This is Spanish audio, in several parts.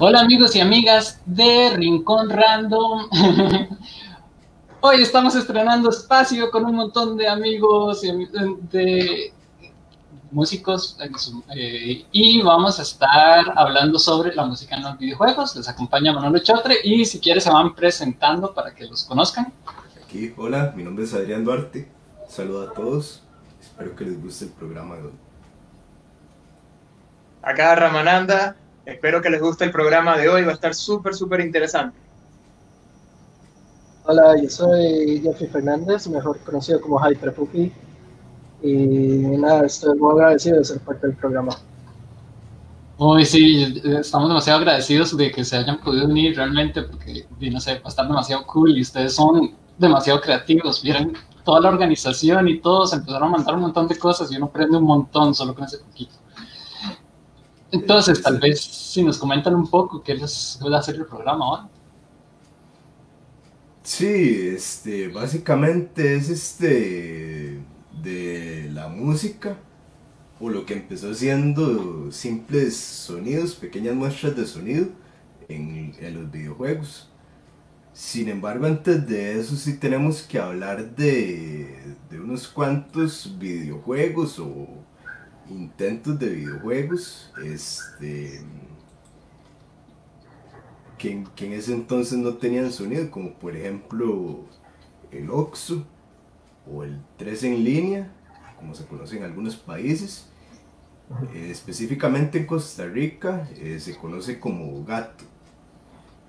Hola amigos y amigas de Rincón Random. Hoy estamos estrenando espacio con un montón de amigos y de músicos eh, y vamos a estar hablando sobre la música en los videojuegos. Les acompaña Manolo Chotre y si quieres se van presentando para que los conozcan. Aquí, hola, mi nombre es Adrián Duarte. Saludo a todos. Espero que les guste el programa de hoy. Acá Ramananda, Espero que les guste el programa de hoy, va a estar súper, súper interesante. Hola, yo soy Jeffrey Fernández, mejor conocido como Hyper Puppy. Y nada, estoy muy agradecido de ser parte del programa. Uy, sí, estamos demasiado agradecidos de que se hayan podido unir realmente, porque, no sé, va a estar demasiado cool y ustedes son demasiado creativos. Vieron toda la organización y todos empezaron a mandar un montón de cosas y uno aprende un montón solo con ese poquito. Entonces, tal vez si nos comentan un poco qué les a hacer el programa ahora. Sí, este, básicamente es este de la música o lo que empezó siendo simples sonidos, pequeñas muestras de sonido en, en los videojuegos. Sin embargo, antes de eso sí tenemos que hablar de, de unos cuantos videojuegos o intentos de videojuegos, este, que, en ese entonces no tenían sonido, como por ejemplo el OXU o el 3 en línea, como se conoce en algunos países. Eh, específicamente en Costa Rica eh, se conoce como gato.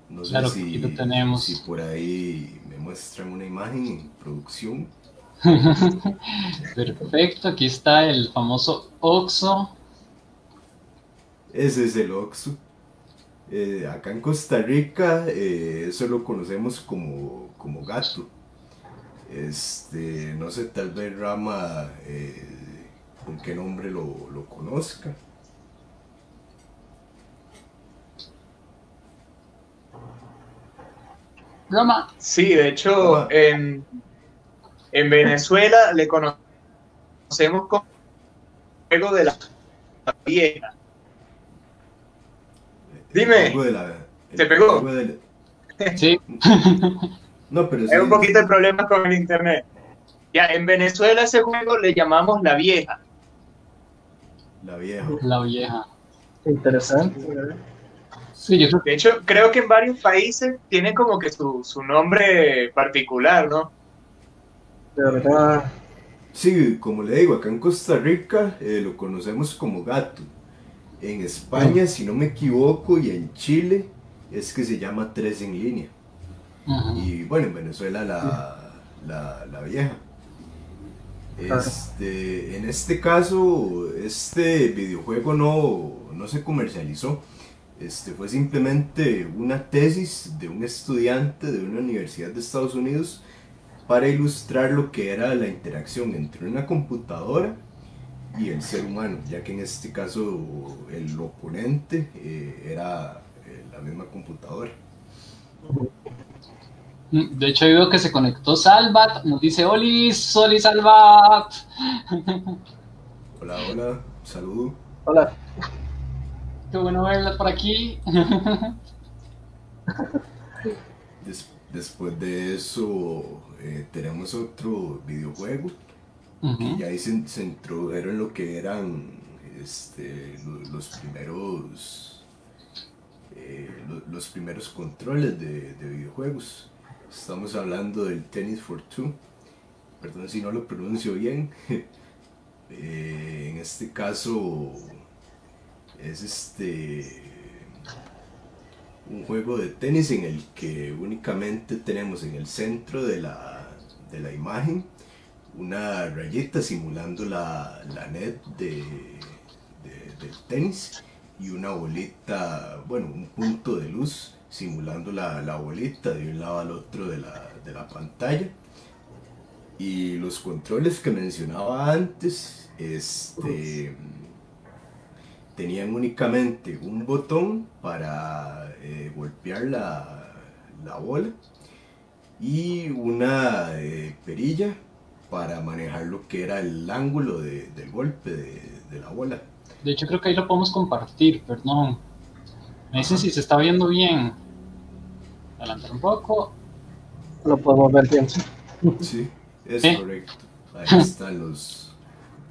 No sé si, tenemos. si por ahí me muestran una imagen en producción. Perfecto, aquí está el famoso Oxo. Ese es el Oxo. Eh, acá en Costa Rica eh, eso lo conocemos como, como gato. Este, no sé, tal vez Rama eh, con qué nombre lo, lo conozca. Rama. Sí, de hecho, en, en Venezuela le conocemos como juego de la vieja. Dime, ¿se pegó? Sí. no, pero sí. Hay un poquito de problema con el internet. Ya, en Venezuela ese juego le llamamos La Vieja. La Vieja. La Vieja. Interesante. Sí, yo... De hecho, creo que en varios países tiene como que su, su nombre particular, ¿no? De verdad. Sí, como le digo, acá en Costa Rica eh, lo conocemos como gato. En España, si no me equivoco, y en Chile es que se llama tres en línea. Y bueno, en Venezuela la, la, vieja. Este, en este caso, este videojuego no, no se comercializó. Este, fue simplemente una tesis de un estudiante de una universidad de Estados Unidos para ilustrar lo que era la interacción entre una computadora y el ser humano, ya que en este caso el oponente eh, era eh, la misma computadora. De hecho, veo que se conectó Salvat, nos dice Oli, Soli Salvat. Hola, hola, saludo. Hola. Qué bueno verla por aquí. después de eso, eh, tenemos otro videojuego que ya ahí se, introdujeron lo que eran este, los, primeros eh, los, primeros controles de, videojuegos. Estamos hablando del Tennis for Two. Perdón si no lo pronuncio bien. Eh, en este caso es este un juego de tenis en el que únicamente tenemos en el centro de la, de la imagen una rayita simulando la, la net de, del tenis y una bolita, bueno, un punto de luz simulando la, la bolita de un lado al otro de la, de la pantalla. Y los controles que mencionaba antes, este tenían únicamente un botón para eh, golpear la, la, bola y una eh, perilla para manejar lo que era el ángulo de, del golpe de, de, la bola. De hecho creo que ahí lo podemos compartir, perdón. Me dicen si se está viendo bien. Adelantar un poco. Lo podemos ver bien, sí. Sí, es correcto. Ahí están los,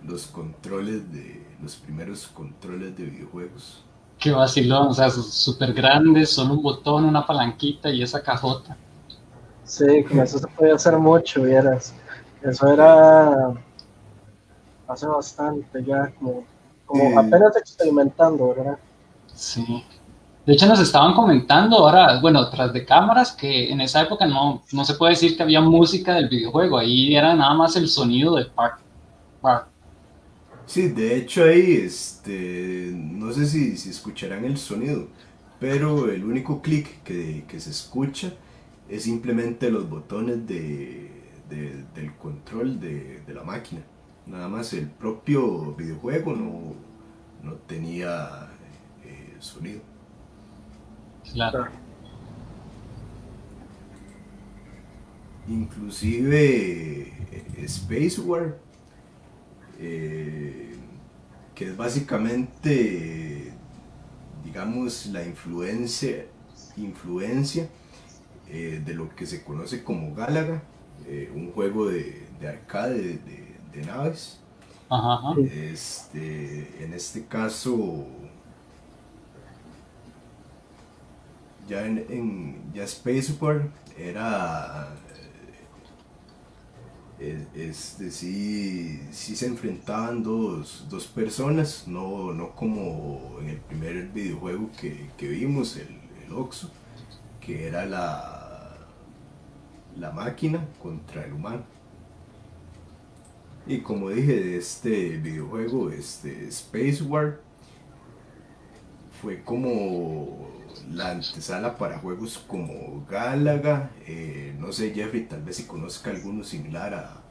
los controles de. Los primeros controles de videojuegos. Qué vacilón, o sea, súper grandes, solo un botón, una palanquita y esa cajota. Sí, con eso se podía hacer mucho, vieras. Eso era hace bastante ya, como, como apenas experimentando, ¿verdad? Sí. De hecho, nos estaban comentando ahora, bueno, tras de cámaras, que en esa época no, no se puede decir que había música del videojuego, ahí era nada más el sonido del park. Sí, de hecho ahí, este, no sé si, si escucharán el sonido, pero el único clic que, que se escucha es simplemente los botones de, del control de, la máquina. Nada más el propio videojuego no, tenía eh, sonido. Claro. Inclusive eh, Space War, eh, que es básicamente, digamos, la influencia, influencia de lo que se conoce como Galaga, un juego de, arcade de, naves. Este, en este caso, ya en, ya Space War era este, sí, sí, se enfrentaban dos, personas, no, no, como en el primer videojuego que, vimos, el, el, Oxo, que era la, la máquina contra el humano. Y como dije de este videojuego, este Space War, fue como la antesala para juegos como Galaga. Eh, no sé, Jeffrey, tal vez si conozca alguno similar a,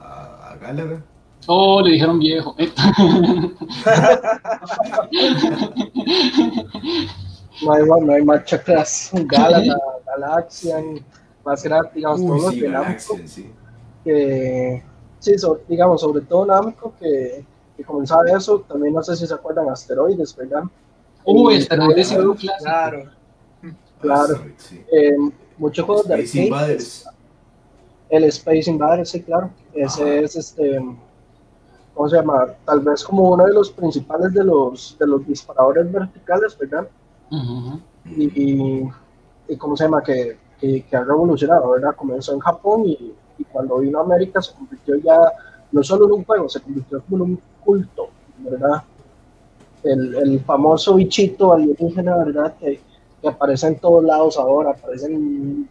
a, Galaga. Oh, le dijeron viejo. no hay, no hay marcha atrás. Galaga, Galaxian, más grande, digamos, todos sí, Galaxian, sí. Que, sí, digamos, sobre todo Namco, que, que comenzaba eso. También no sé si se acuerdan, asteroides, ¿verdad? Uy, Asteroides sí un clásico. Claro. Claro. Eh, muchos juegos de arcade. El Space Invaders, sí, claro. Ese es este. ¿Cómo se llama? Tal vez como uno de los principales de los, de los disparadores verticales, ¿verdad? y, y, ¿cómo se llama? Que, que, ha revolucionado, ¿verdad? Comenzó en Japón y, y, cuando vino a América se convirtió ya no solo en un juego, se convirtió como en un culto, ¿verdad? El, el famoso bichito alienígena, ¿verdad? Que, que, aparece en todos lados ahora, aparecen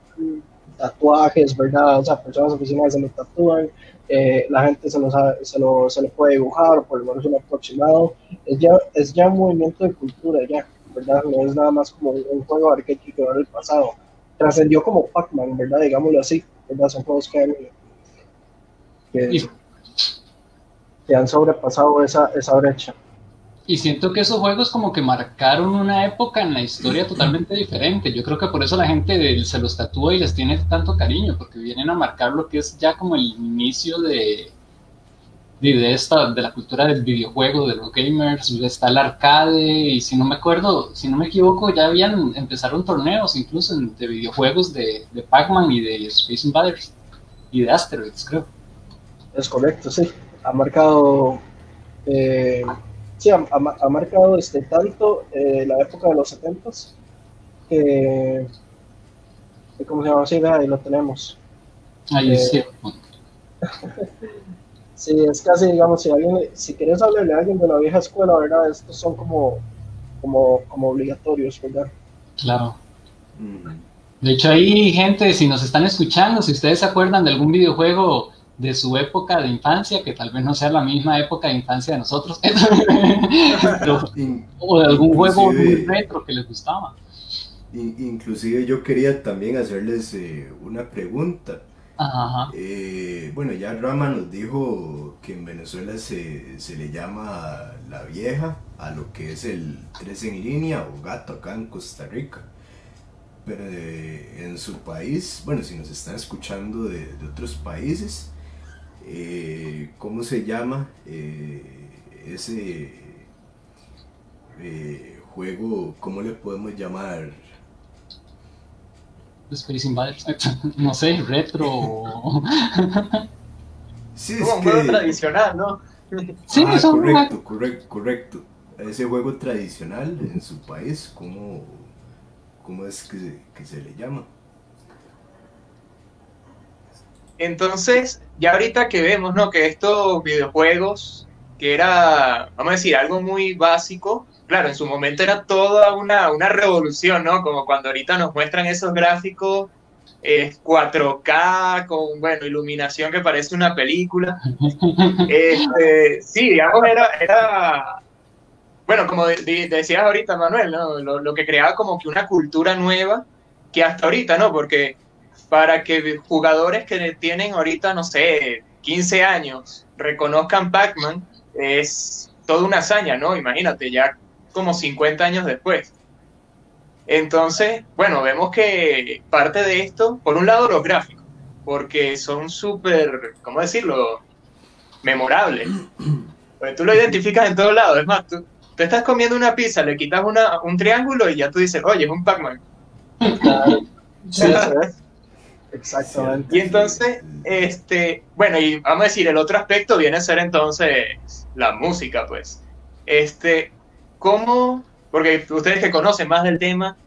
tatuajes, ¿verdad? O sea, personas oficiales se lo tatúan, eh, la gente se lo, se, lo, se lo puede dibujar, por lo menos un aproximado. Es ya, es ya un movimiento de cultura, ya, ¿verdad? No es nada más como un juego de arcade que quedó en el pasado. Trascendió como Pac-Man, ¿verdad? Digámoslo así, ¿verdad? Son juegos que que, que han sobrepasado esa, esa brecha. Y siento que esos juegos como que marcaron una época en la historia totalmente diferente. Yo creo que por eso la gente se los tatúa y les tiene tanto cariño, porque vienen a marcar lo que es ya como el inicio de, de, esta, de la cultura del videojuego, de los gamers, está el arcade, y si no me acuerdo, si no me equivoco, ya habían, empezaron torneos incluso de videojuegos de, de Pac-Man y de Space Invaders, y de Asteroids, creo. Es correcto, sí. Ha marcado... Eh sí, ha, marcado este, tanto eh, la época de los 70 que, ¿cómo se llama? Sí, ahí lo tenemos. Ahí sí. sí, es casi, digamos, si alguien, si quieres hablarle a alguien de la vieja escuela, ¿verdad? Estos son como, como, como obligatorios, ¿verdad? Claro. De hecho, hay gente, si nos están escuchando, si ustedes se acuerdan de algún videojuego de su época de infancia, que tal vez no sea la misma época de infancia de nosotros, o de algún juego muy retro que les gustaba. Inclusive yo quería también hacerles eh, una pregunta. Eh, bueno, ya Rama nos dijo que en Venezuela se, se, le llama la vieja a lo que es el 3 en línea o gato acá en Costa Rica. Pero eh, en su país, bueno, si nos están escuchando de, de otros países, eh, ¿cómo se llama? Eh, ese eh, juego, ¿cómo le podemos llamar? Space Invaders, no sé, retro. sí, es un juego tradicional, ¿no? sí, ah, correcto, correcto, correcto. Ese juego tradicional en su país, ¿cómo, cómo es que, que se le llama? Entonces, ya ahorita que vemos, ¿no? Que estos videojuegos, que era, vamos a decir, algo muy básico, claro, en su momento era toda una, una revolución, ¿no? Como cuando ahorita nos muestran esos gráficos 4K con, bueno, iluminación que parece una película. Este, sí, digamos, era, era bueno, como decías ahorita, Manuel, ¿no? Lo, lo, que creaba como que una cultura nueva que hasta ahorita, ¿no? Porque para que jugadores que tienen ahorita, no sé, 15 años, reconozcan Pac-Man, es toda una hazaña, ¿no? Imagínate, ya como 50 años después. Entonces, bueno, vemos que parte de esto, por un lado los gráficos, porque son súper, ¿cómo decirlo? Memorables. Pues tú lo identificas en todos lados. Es más, tú, tú estás comiendo una pizza, le quitas una, un triángulo y ya tú dices, oye, es un Pac-Man. Exactamente. Y entonces, este, bueno, y vamos a decir, el otro aspecto viene a ser entonces la música, pues. Este, ¿cómo, porque ustedes que conocen más del tema,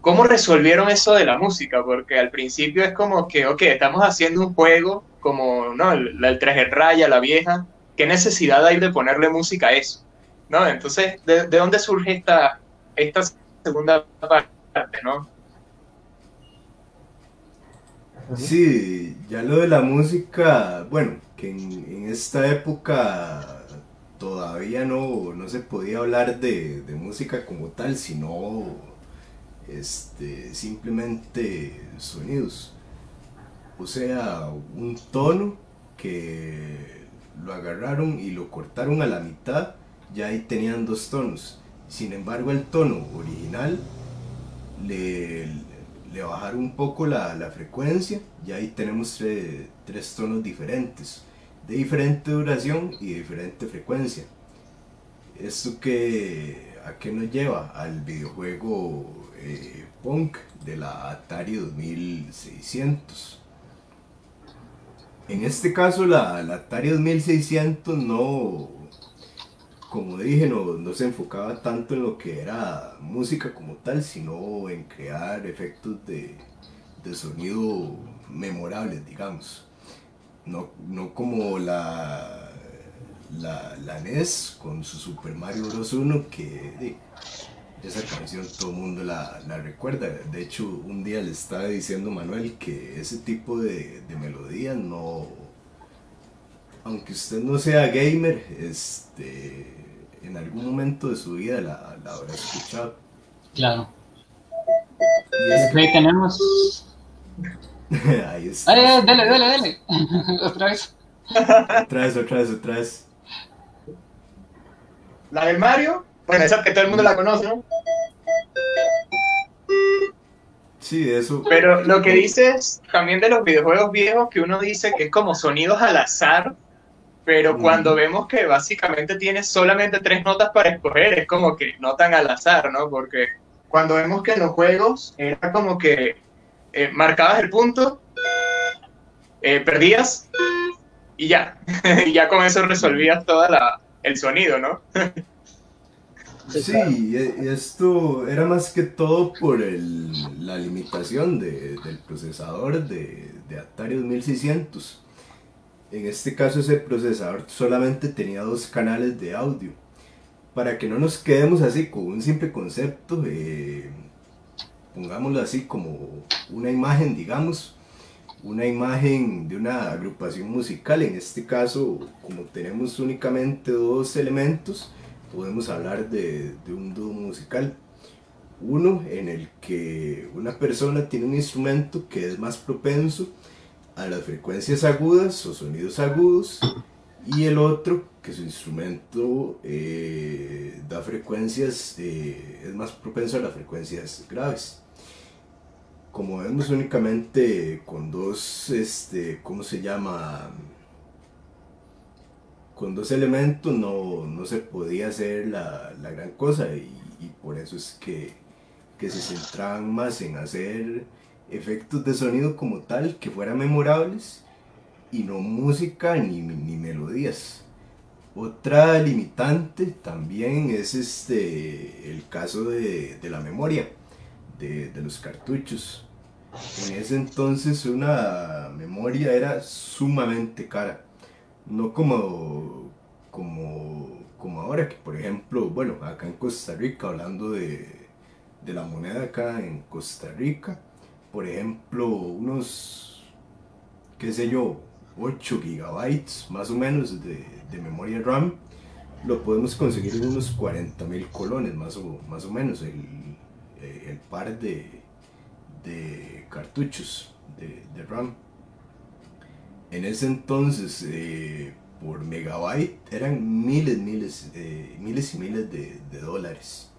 cómo resolvieron eso de la música? Porque al principio es como que, ok, estamos haciendo un juego como, ¿no? El, el 3 raya, la vieja, ¿qué necesidad hay de ponerle música a eso? ¿No? Entonces, ¿de, de dónde surge esta, esta segunda parte, ¿no? Sí, ya lo de la música, bueno, que en, esta época todavía no, no, se podía hablar de, música como tal, sino este, simplemente sonidos. O sea, un tono que lo agarraron y lo cortaron a la mitad, ya ahí tenían dos tonos. Sin embargo, el tono original le, le bajar un poco la, la frecuencia y ahí tenemos tres tonos diferentes, de diferente duración y de diferente frecuencia. ¿Esto que, a qué nos lleva? Al videojuego eh, Punk de la Atari 2600. En este caso la, la Atari 2600 no, como dije, no, se enfocaba tanto en lo que era música como tal, sino en crear efectos de, sonido memorables, digamos. No, como la, la, NES con su Super Mario Bros. 1, que esa canción todo el mundo la, recuerda. De hecho, un día le estaba diciendo Manuel que ese tipo de, de melodías no, aunque usted no sea gamer, este, en algún momento de su vida la, la habrá escuchado. Claro. Y es que tenemos. Ahí está. Ay, dale, dale, dale. otra vez. otra vez, otra vez, otra vez. La del Mario, bueno, esa que todo el mundo la conoce, ¿no? Sí, eso. Pero lo que dices también de los videojuegos viejos, que uno dice que es como sonidos al azar, pero cuando vemos que básicamente tienes solamente tres notas para escoger, es como que no tan al azar, ¿no? Porque cuando vemos que en los juegos era como que eh, marcabas el punto, eh, perdías y ya, y ya con eso resolvías todo el sonido, ¿no? Sí, y esto era más que todo por el, la limitación de, del procesador de, de Atari 2600 en este caso ese procesador solamente tenía dos canales de audio. Para que no nos quedemos así con un simple concepto, eh, pongámoslo así como una imagen, digamos, una imagen de una agrupación musical. En este caso, como tenemos únicamente dos elementos, podemos hablar de, de un dúo musical. Uno en el que una persona tiene un instrumento que es más propenso a las frecuencias agudas o sonidos agudos y el otro que su instrumento eh, da frecuencias, eh, es más propenso a las frecuencias graves. Como vemos únicamente con dos, este, ¿cómo se llama? Con dos elementos no, no se podía hacer la, la gran cosa y, por eso es que, que se centraban más en hacer efectos de sonido como tal que fueran memorables y no música ni, ni melodías. Otra limitante también es este, el caso de, de la memoria de, de, los cartuchos. En ese entonces una memoria era sumamente cara. No como, como, como ahora, que por ejemplo, bueno, acá en Costa Rica, hablando de, de la moneda acá en Costa Rica, por ejemplo, unos, qué sé yo, 8 gigabytes más o menos de, de memoria RAM, lo podemos conseguir en unos 40 mil colones más o, más o menos el, eh, el par de, de cartuchos de, de, RAM. En ese entonces, eh, por megabyte eran miles, miles, eh, miles y miles de, de, dólares.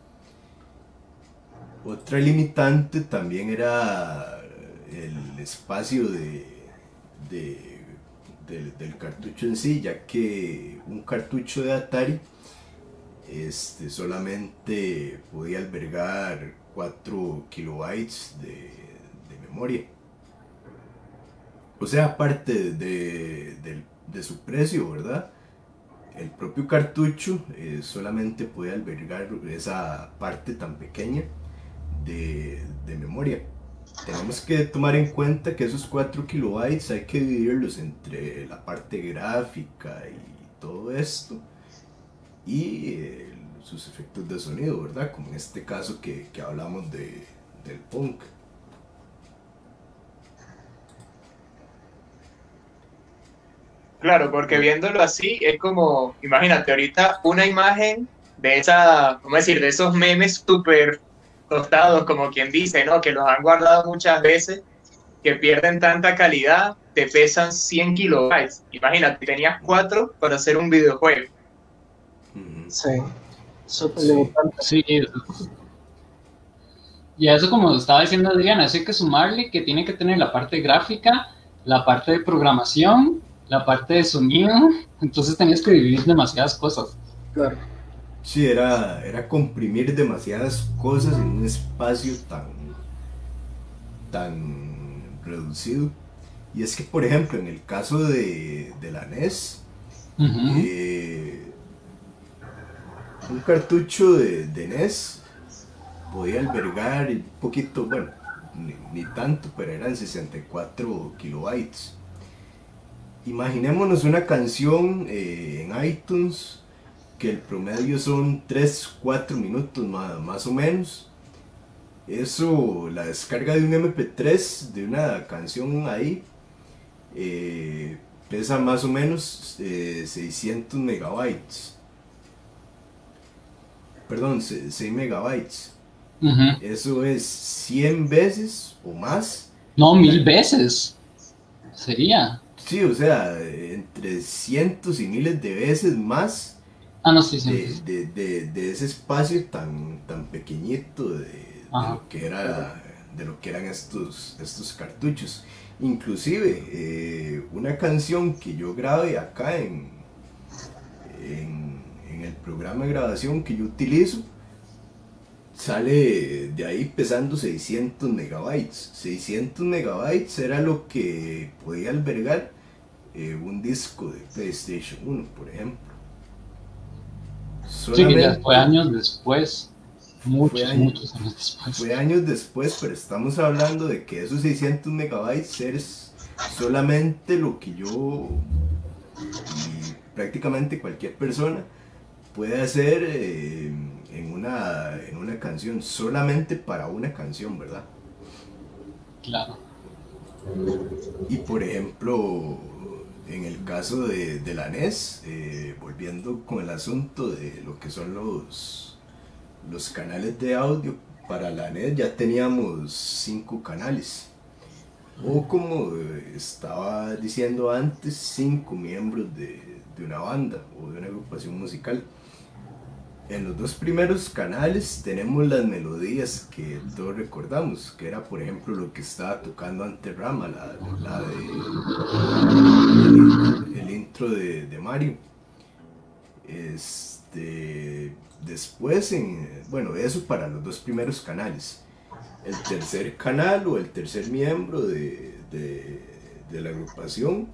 Otra limitante también era el espacio de, de del, cartucho en sí, ya que un cartucho de Atari este, solamente podía albergar 4 kilobytes de, memoria. O sea, aparte de, su precio, ¿verdad? El propio cartucho eh, solamente puede albergar esa parte tan pequeña de memoria tenemos que tomar en cuenta que esos 4 kilobytes hay que dividirlos entre la parte gráfica y todo esto y eh, sus efectos de sonido, ¿verdad? Como en este caso que, que hablamos de, del punk. Claro, porque viéndolo así es como, imagínate ahorita una imagen de esa, ¿cómo decir? De esos memes súper tostados, como quien dice, ¿no? Que los han guardado muchas veces, que pierden tanta calidad, te pesan 100 kilobytes. Imagínate, tenías cuatro para hacer un videojuego. Sí, súper sí. Y eso como estaba diciendo Adriana, así que sumarle que tiene que tener la parte gráfica, la parte de programación, la parte de sonido, entonces tenías que dividir demasiadas cosas. Claro. Sí, era, era comprimir demasiadas cosas en un espacio tan, tan reducido. Y es que, por ejemplo, en el caso de, la NES, eh, un cartucho de, NES podía albergar un poquito, bueno, ni, tanto, pero eran 64 kilobytes. Imaginémonos una canción eh, en iTunes que el promedio son 3, 4 minutos más, más o menos. Eso, la descarga de un MP3 de una canción ahí, eh, pesa más o menos 600 eh, megabytes. Perdón, 6 megabytes. Eso es 100 veces o más. No, mil veces. Sería. Sí, o sea, entre cientos y miles de veces más Ah, de, de, ese espacio tan, tan pequeñito de, lo que era de lo que eran estos, estos cartuchos. Inclusive eh, una canción que yo grabé acá en, en, en, el programa de grabación que yo utilizo sale de ahí pesando 600 megabytes. 600 megabytes era lo que podía albergar eh, un disco de PlayStation 1, por ejemplo. Sí, fue años después. Muchos, muchos años después. Fue años después, pero estamos hablando de que esos 600 megabytes es solamente lo que yo y prácticamente cualquier persona puede hacer eh, en, una, en una canción, solamente para una canción, ¿verdad? Claro. Y por ejemplo, en el caso de, la NES, eh, volviendo con el asunto de lo que son los, los canales de audio, para la NES ya teníamos cinco canales. O como estaba diciendo antes, cinco miembros de, de una banda o de una agrupación musical. En los dos primeros canales tenemos las melodías que todos recordamos, que era por ejemplo lo que estaba tocando ante Rama, la, de el, intro de, de, Mario. Este, después, en, bueno, eso para los dos primeros canales. El tercer canal o el tercer miembro de, la agrupación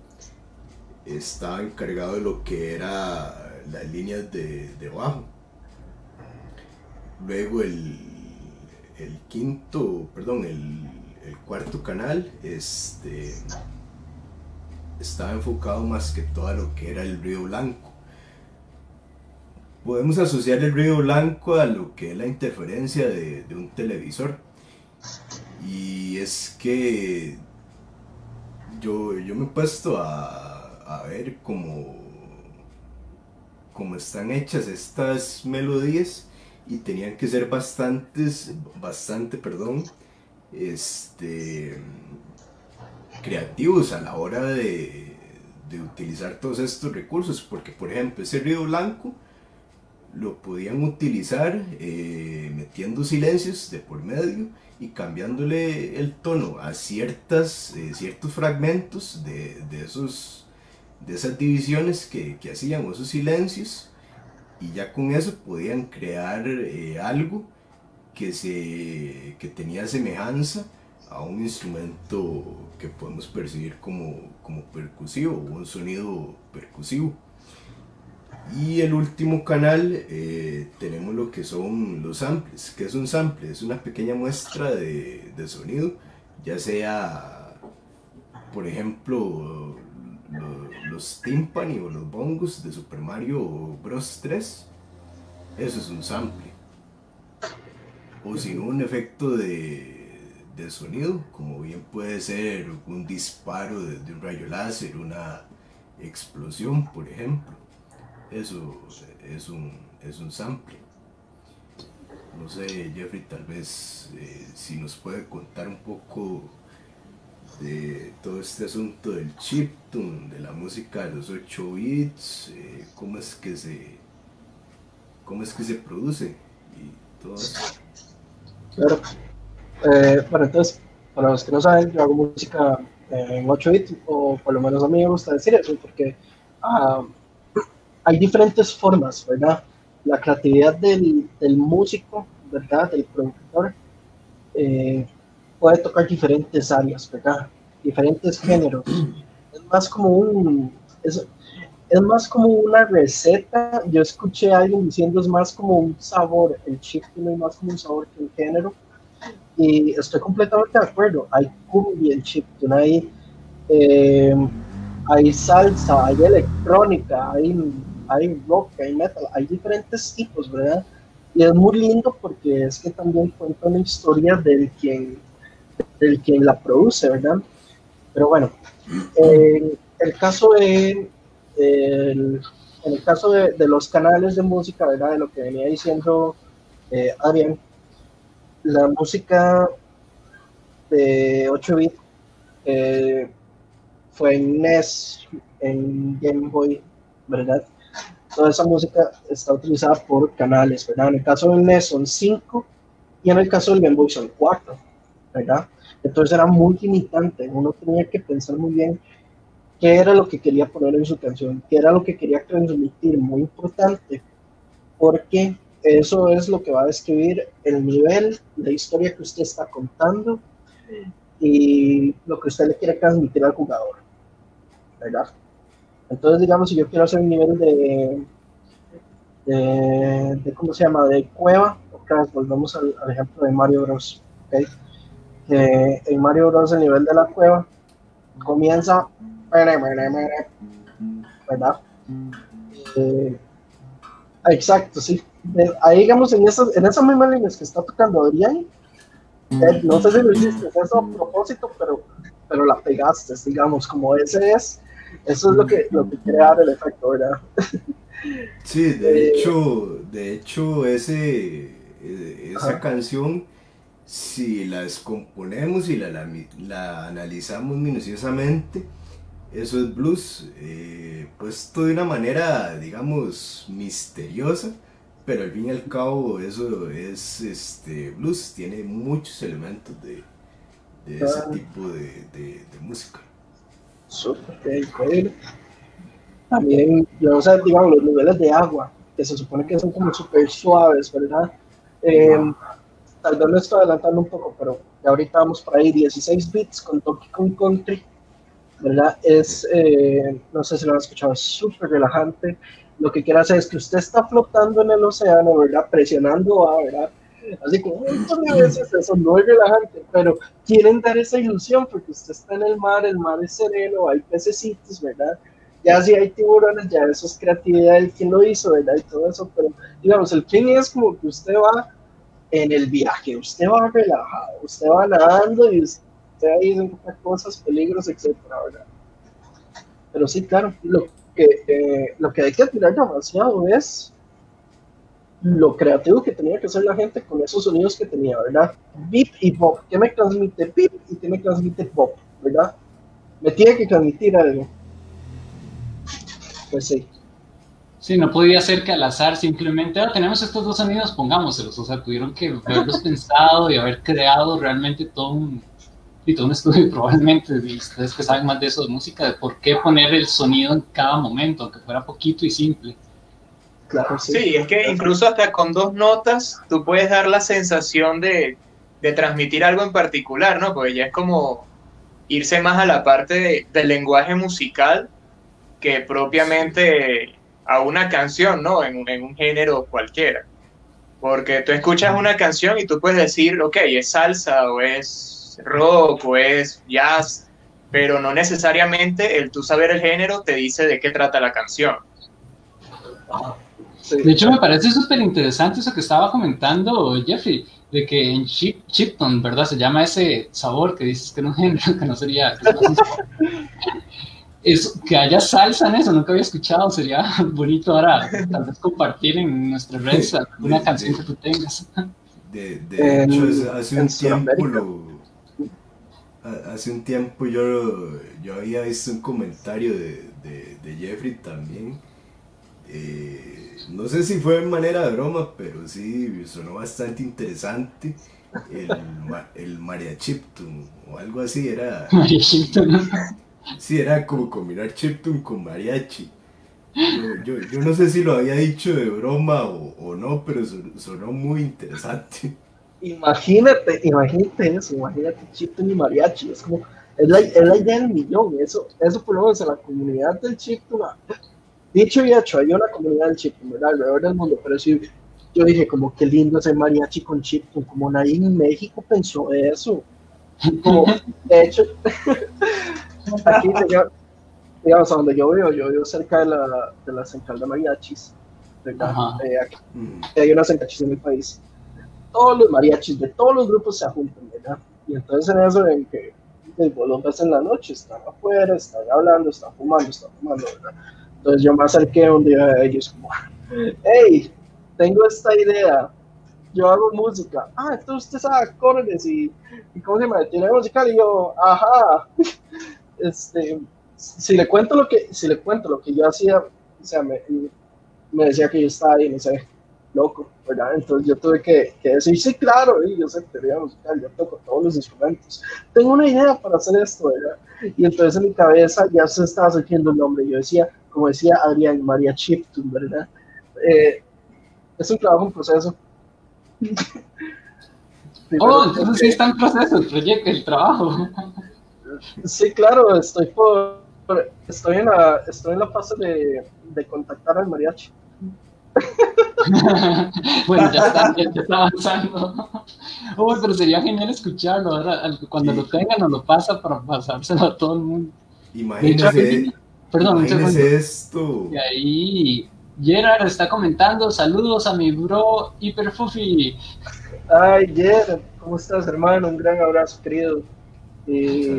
estaba encargado de lo que era las líneas de, de bajo. Luego el, el quinto, perdón, el, cuarto canal este, estaba enfocado más que todo a lo que era el río blanco. Podemos asociar el río blanco a lo que es la interferencia de, un televisor. Y es que yo, yo me he puesto a, a ver cómo, cómo están hechas estas melodías y tenían que ser bastantes, bastante, perdón, este, creativos a la hora de, de utilizar todos estos recursos, porque por ejemplo ese río blanco lo podían utilizar eh, metiendo silencios de por medio y cambiándole el tono a ciertas, eh, ciertos fragmentos de, de, esos, de esas divisiones que, que hacían, o esos silencios, y ya con eso podían crear eh, algo que, se, que tenía semejanza a un instrumento que podemos percibir como, como percusivo, un sonido percusivo. Y el último canal eh, tenemos lo que son los samples. que es un sample? Es una pequeña muestra de, de sonido, ya sea, por ejemplo, los timpani o los bongos de Super Mario Bros. 3, eso es un sample. O si no, un efecto de, de, sonido, como bien puede ser un disparo de, un rayo láser, una explosión, por ejemplo. Eso es un, es un sample. No sé, Jeffrey, tal vez eh, si nos puede contar un poco de todo este asunto del chiptune, de la música de los 8 bits, eh, cómo es que se cómo es que se produce y todo eso. Claro. Eh, entonces, para los que no saben, yo hago música en 8 bits, o por lo menos a mí me gusta decir eso, porque ah, hay diferentes formas, ¿verdad? La creatividad del, del músico, ¿verdad? Del productor. Eh, puede tocar diferentes áreas, ¿verdad? Diferentes géneros. Es más como un, es, es, más como una receta. Yo escuché a alguien diciendo es más como un sabor. El chip tiene más como un sabor que un género. Y estoy completamente de acuerdo. Hay cumbia en chip, hay, eh, hay salsa, hay electrónica, hay, hay rock, hay metal, hay diferentes tipos, ¿verdad? Y es muy lindo porque es que también cuenta una historia del quien del quien la produce, ¿verdad? Pero bueno, en el caso de, en el caso de, los canales de música, ¿verdad? De lo que venía diciendo eh, la música de 8 bit eh, fue en NES, en Game Boy, ¿verdad? Toda esa música está utilizada por canales, ¿verdad? En el caso del NES son 5 y en el caso del Game Boy son 4, Entonces era muy limitante, uno tenía que pensar muy bien qué era lo que quería poner en su canción, qué era lo que quería transmitir, muy importante, porque eso es lo que va a describir el nivel, la historia que usted está contando y lo que usted le quiere transmitir al jugador. Entonces, digamos, si yo quiero hacer un nivel de, de, ¿cómo se llama?, de cueva, volvemos al, ejemplo de Mario Bros. Que en Mario Bros. el nivel de la cueva comienza, ¿verdad? Eh, exacto, sí. Ahí, digamos, en esas, en esas mismas líneas que está tocando Adrián, eh, no sé si lo hiciste eso a propósito, pero, pero la pegaste, digamos, como ese es, eso es lo que, lo que crea el efecto, ¿verdad? Sí, de eh, hecho, de hecho, ese, esa canción si la descomponemos y la, la, analizamos minuciosamente, eso es blues, eh, puesto de una manera, digamos, misteriosa, pero al fin y al cabo eso es este, blues, tiene muchos elementos de, de ese tipo de, de, música. Súper. También, yo sé, digamos, los niveles de agua, que se supone que son como súper suaves, ¿verdad? Eh, tal vez lo estoy adelantando un poco, pero ahorita vamos por ahí, 16 bits con Donkey Kong Country, ¿verdad? Es, eh, no sé si lo han escuchado, es súper relajante. Lo que quiere hacer es que usted está flotando en el océano, ¿verdad? Presionando ¿verdad? Así montón de veces eso no es relajante, pero quieren dar esa ilusión porque usted está en el mar, el mar es sereno, hay pececitos, ¿verdad? Ya si hay tiburones, ya eso es creatividad del quien lo hizo, ¿verdad? Y todo eso, pero digamos, el fin es como que usted va en el viaje, usted va relajado, usted va nadando y usted ahí encuentra cosas, peligros, etcétera, ¿verdad? Pero sí, claro, lo que, eh, lo que hay que admirar demasiado es lo creativo que tenía que hacer la gente con esos sonidos que tenía, ¿verdad? Beep y pop. ¿Qué me transmite beep y qué me transmite pop? ¿Verdad? Me tiene que transmitir algo. Pues sí. Sí, no podía ser que al azar simplemente, ah, tenemos estos dos sonidos, pongámoselos. O sea, tuvieron que haberlos pensado y haber creado realmente todo un, y todo un estudio, probablemente, ustedes que saben más de eso de música, de por qué poner el sonido en cada momento, aunque fuera poquito y simple sí. es que incluso hasta con dos notas tú puedes dar la sensación de, transmitir algo en particular, ¿no? Porque ya es como irse más a la parte del lenguaje musical que propiamente a una canción, ¿no? En, en, un género cualquiera. Porque tú escuchas una canción y tú puedes decir, ok, es salsa o es rock o es jazz, pero no necesariamente el tú saber el género te dice de qué trata la canción. De hecho, me parece súper interesante eso que estaba comentando Jeffrey, de que en Chip, Chipton, ¿verdad? Se llama ese sabor que dices que no, que no sería... es, que haya salsa en eso, nunca había escuchado, sería bonito ahora tal vez compartir en nuestras redes una canción que tú tengas. De, de hecho, hace un tiempo hace un tiempo yo, yo había visto un comentario de, de, de Jeffrey también. Eh, no sé si fue en manera de broma, pero sí sonó bastante interesante el, el Maria Chiptune o algo así, era... Maria Chiptune. Sí, era como combinar Chiptune con mariachi. Yo, yo, no sé si lo había dicho de broma o, no, pero sonó muy interesante. Imagínate, imagínate eso, imagínate Chiptune y mariachi, es como, es la, es la idea del millón, eso, eso por lo menos en la comunidad del Chiptune Dicho y hecho, hay una comunidad del chip, ¿verdad? Alrededor del mundo, pero sí, yo dije, como qué lindo ese mariachi con chip, como nadie en México pensó eso. De hecho, aquí, digamos, a donde yo vivo, yo vivo cerca de la, de la central de mariachis, ¿verdad? Eh, aquí, mm. hay unas centrachis en el país. Todos los mariachis de todos los grupos se juntan, ¿verdad? Y entonces en eso, en que pues, los ves en la noche, están afuera, están hablando, están fumando, están fumando, ¿verdad? Entonces yo me acerqué un día a ellos como, hey, tengo esta idea, yo hago música. Ah, entonces usted sabe acordes y, y cómo se llama, tiene musical y yo, ajá. Este, si le cuento lo que, si le cuento lo que yo hacía, o sea, me, me decía que yo estaba ahí, no sé, loco, ¿verdad? Entonces yo tuve que, que decir, sí, claro, y yo sé teoría musical, yo toco todos los instrumentos. Tengo una idea para hacer esto, ¿verdad? Y entonces en mi cabeza ya se estaba surgiendo el nombre. Yo decía, como decía Adrián María Chiptun, ¿verdad? Eh, es un trabajo, un proceso. oh, entonces sí está en proceso el proyecto, el trabajo. Sí, claro, estoy por, estoy en la, estoy en la fase de, de contactar al mariachi. bueno, ya está, ya, está avanzando. Oh, pero sería genial escucharlo. Ahora, cuando lo tengan, nos lo pasa para pasárselo a todo el mundo. Imagínese, Perdón, esto. Y ahí Gerard está comentando, saludos a mi bro Hiperfufi. Ay, Gerard, ¿cómo estás, hermano? Un gran abrazo, querido. Y,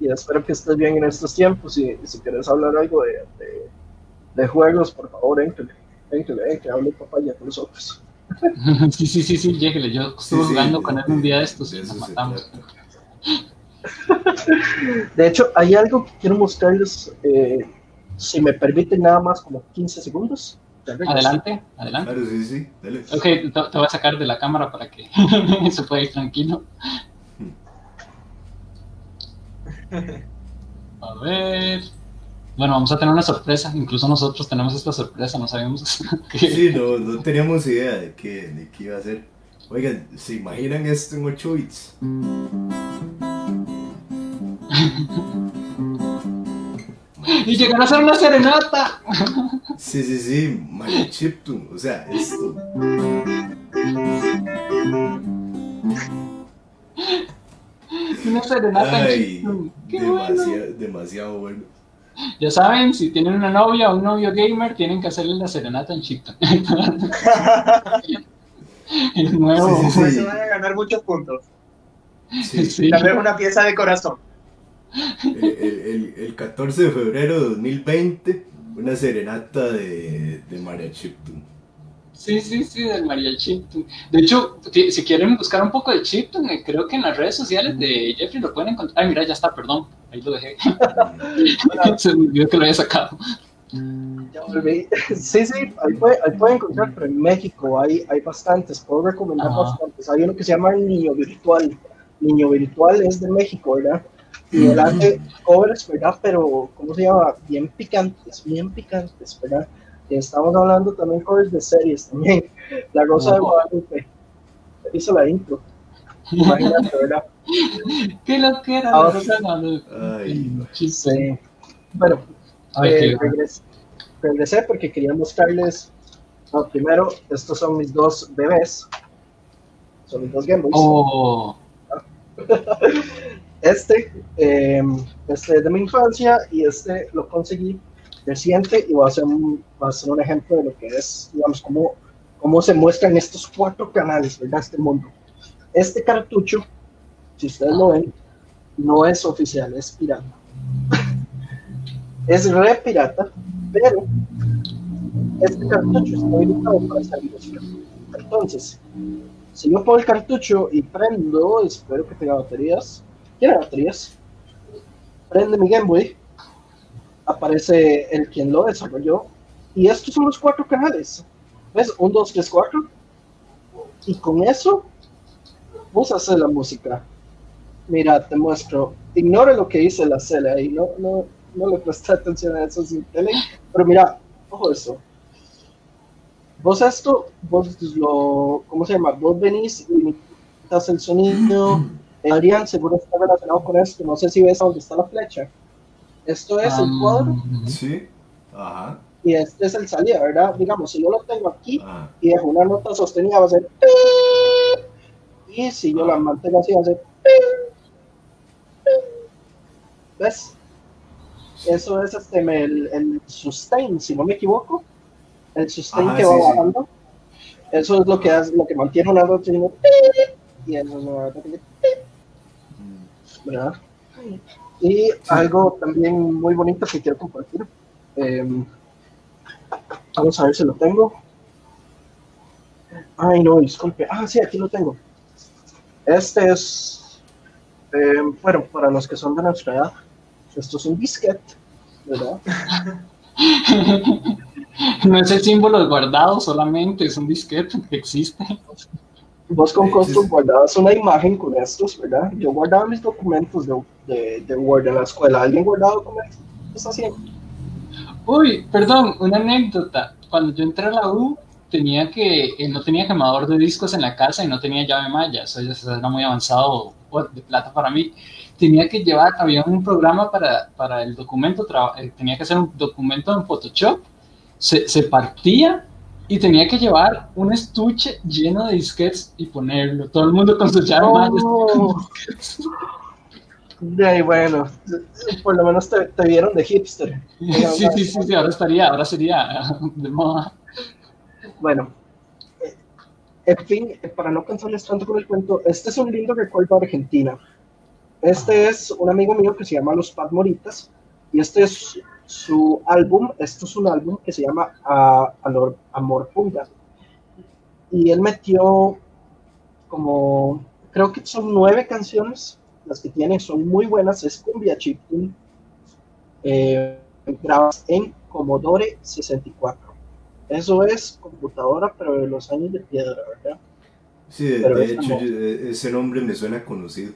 espero que estés bien en estos tiempos. Y, si quieres hablar algo de, de, juegos, por favor, éntele, éntele, que hable papá ya con nosotros. sí, sí, sí, sí, lléguele. Yo estuve jugando con él un día de estos y nos matamos. De hecho, hay algo que quiero mostrarles. Eh, si me permiten nada más como 15 segundos. Adelante, adelante. Claro, sí, sí, dale. Ok, te, voy a sacar de la cámara para que se pueda ir tranquilo. A ver. Bueno, vamos a tener una sorpresa, incluso nosotros tenemos esta sorpresa, no sabíamos que... Sí, no, no teníamos idea de qué, de qué iba a ser. Oigan, ¿se imaginan esto en 8 bits? y llegar a ser una serenata. sí, sí, sí, Mario Chiptune, o sea, esto. Una serenata Ay, demasiado, demasiado bueno. Ya saben, si tienen una novia o un novio gamer, tienen que hacerle la serenata en Chiptune. el nuevo. Sí, sí, Se van a ganar muchos puntos. Sí. Tal vez una pieza de corazón. El, el, el, 14 de febrero de 2020, una serenata de, de Maria Chiptune. Sí, sí, sí, del Maria Chiptune. De hecho, si quieren buscar un poco de Chiptune, eh, creo que en las redes sociales de Jeffrey lo pueden encontrar. Ay, mira, ya está, perdón. Ahí lo dejé. Se me olvidó que lo había sacado. Ya volví. Sí, sí, ahí, puede, ahí pueden encontrar, pero en México hay, hay bastantes. Puedo recomendar bastantes. Hay uno que se llama Niño Virtual. Niño Virtual es de México, ¿verdad? y él hace covers, ¿verdad? Pero, ¿cómo se llama? Bien picantes, bien picantes, ¿verdad? Estamos hablando también covers de series también. La Rosa de Guadalupe. Hizo la intro. Imagínate, ¿verdad? Qué lo que era la Rosa de Guadalupe. Sí. Bueno, eh, regresé, porque quería mostrarles. primero, estos son mis dos bebés. Son mis dos Game Boys. Oh. Este, em, este es de mi infancia y este lo conseguí reciente y va a ser un, ejemplo de lo que es, digamos, cómo, cómo se muestran estos cuatro canales, ¿verdad? Este mundo. Este cartucho, si ustedes lo ven, no es oficial, es pirata. es re pirata, pero este cartucho está habilitado para hacer Entonces, si yo pongo el cartucho y prendo, espero que tenga baterías tiene baterías. Prende mi Game Boy, aparece el quien lo desarrolló, y estos son los cuatro canales. ¿Ves? Un, dos, tres, cuatro. Y con eso, vos haces la música. Mira, te muestro. Ignore lo que dice la cela ahí, no, no, no le presté atención a eso sin tele. Pero mira, ojo eso. Vos esto, vos lo, ¿cómo se llama? Vos venís y limitas el sonido, Adrián seguro está relacionado con esto. No sé si ves dónde está la flecha. Esto es el cuadro. Sí. Ajá. Y este es el salida, ¿verdad? Digamos, si yo lo tengo aquí ah. y dejo una nota sostenida, va a ser. Y si yo la mantengo así, va a ser. ¿Ves? Eso es este, el, el sustain, si no me equivoco. El sustain que va bajando. Eso es lo que, hace, lo que mantiene una nota y eso es lo que ¿verdad? Y algo también muy bonito que quiero compartir. Em, vamos a ver si lo tengo. Ay, no, disculpe. Ah, sí, aquí lo tengo. Este es, em, bueno, para los que son de nuestra edad, esto es un disquete, ¿verdad? no es el símbolo guardado solamente, es un disquete que existe. Vos con Costum guardabas una imagen con estos, ¿verdad? Yo guardaba mis documentos de, de, de Word en la escuela. ¿Alguien guardaba documentos? ¿Qué está haciendo? Uy, perdón, una anécdota. Cuando yo entré a la U, tenía que, eh, no tenía quemador de discos en la casa y no tenía llave malla. Eso ya era muy avanzado de plata para mí. Tenía que llevar, había un programa para, para el documento, eh, tenía que hacer un documento en Photoshop. Se, se partía y tenía que llevar un estuche lleno de disquets y ponerlo. Todo el mundo con su llave oh. De bueno, por lo menos te, vieron de hipster. Sí, sí, sí, sí, ahora estaría, ahora sería de moda. Bueno, en fin, para no cansarles tanto con el cuento, este es un lindo recuerdo de Argentina. Este es un amigo mío que se llama Los Paz Moritas y este es su álbum, esto es un álbum que se llama uh, Amor Punga. Y él metió como, creo que son nueve canciones, las que tiene son muy buenas, es cumbia chiptune, eh, grabadas en Commodore 64. Eso es computadora, pero de los años de piedra, ¿verdad? Sí, de, hecho ese nombre me suena conocido.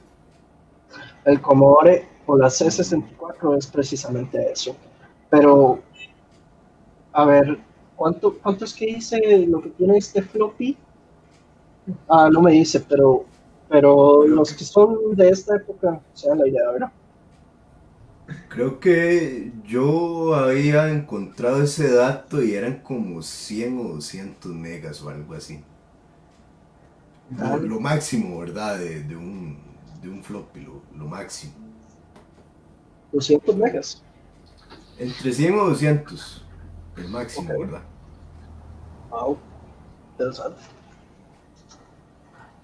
El Commodore o la C64 es precisamente eso. Pero, a ver, ¿cuánto, ¿cuánto es que dice lo que tiene este floppy? Ah, no me dice, pero, pero los que son de esta época, o sea, la idea, ¿verdad? Creo que yo había encontrado ese dato y eran como 100 o 200 megas o algo así. Lo, máximo, ¿verdad? De, un, de un floppy, lo, máximo. 200 megas. Entre 100 o 200, el máximo, ¿verdad? Wow, interesante.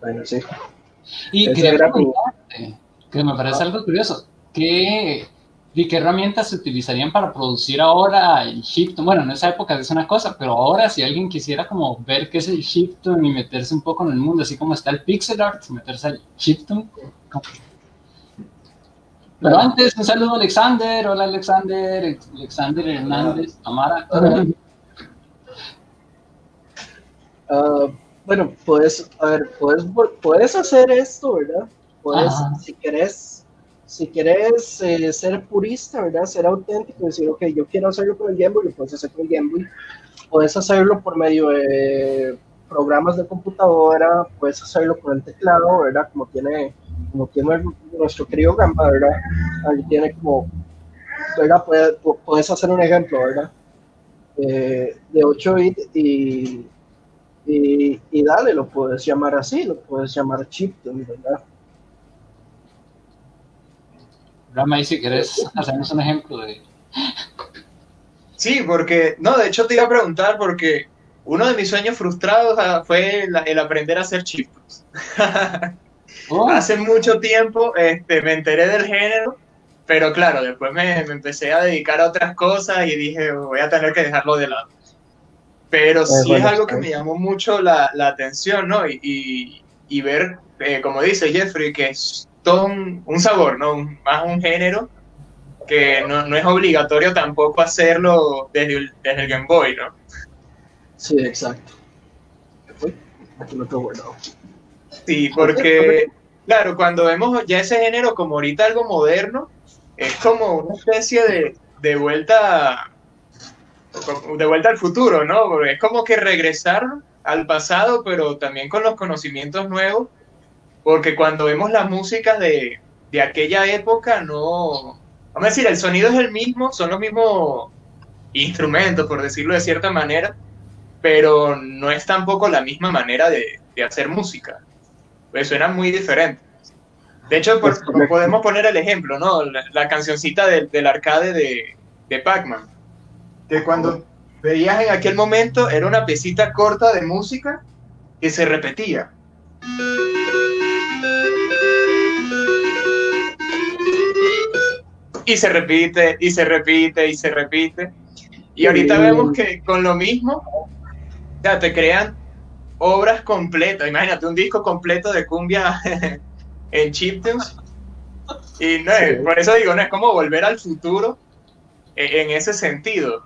Bueno, sí. Y quería que me parece algo curioso, que ¿Y qué herramientas se utilizarían para producir ahora el Shipton? Bueno, en esa época es una cosa, pero ahora si alguien quisiera como ver qué es el Shipton y meterse un poco en el mundo, así como está el pixel art, meterse al Shipton. Pero antes, un saludo a Alexander. Hola Alexander, Alexander Hernández, Amara. Uh, bueno, puedes, a ver, puedes, puedes hacer esto, ¿verdad? Puedes, si querés si quieres eh, ser purista, ¿verdad? Ser auténtico, decir, ok, yo quiero hacerlo con el Game Boy, lo puedes hacer con el Game Boy. Puedes hacerlo por medio de programas de computadora, puedes hacerlo con el teclado, ¿verdad? Como tiene, como tiene nuestro querido Gamba, ¿verdad? Ahí tiene como, ¿verdad? Puedes, hacer un ejemplo, ¿verdad? Eh, de 8 bits y, y, y, dale, lo puedes llamar así, lo puedes llamar chiptune, ¿verdad? Rama, si querés hacernos un ejemplo de... Sí, porque, no, de hecho te iba a preguntar porque uno de mis sueños frustrados ah, fue el, aprender a hacer chiftos. Oh. Hace mucho tiempo este, me enteré del género, pero claro, después me, empecé a dedicar a otras cosas y dije, voy a tener que dejarlo de lado. Pero sí es algo que me llamó mucho la, atención, ¿no? Y, ver, eh, como dice Jeffrey, que es todo un, sabor, ¿no? más un género que no, no, es obligatorio tampoco hacerlo desde el, desde el Game Boy, ¿no? Sí, exacto. Aquí lo tengo guardado. Sí, porque, claro, cuando vemos ya ese género como ahorita algo moderno, es como una especie de, de vuelta de vuelta al futuro, ¿no? Es como que regresar al pasado, pero también con los conocimientos nuevos porque cuando vemos las músicas de, de aquella época, no, vamos a decir, el sonido es el mismo, son los mismos instrumentos, por decirlo de cierta manera, pero no es tampoco la misma manera de, de hacer música, pues suena muy diferente. De hecho, podemos poner el ejemplo, ¿no? La, cancioncita del, del arcade de, de Pac-Man, que cuando veías en aquel momento era una piecita corta de música que se repetía. y se repite, y se repite, y se repite. Y ahorita vemos que con lo mismo, ya te crean obras completas. Imagínate un disco completo de cumbia en chiptunes. Y no por eso digo, no es como volver al futuro e, en ese sentido.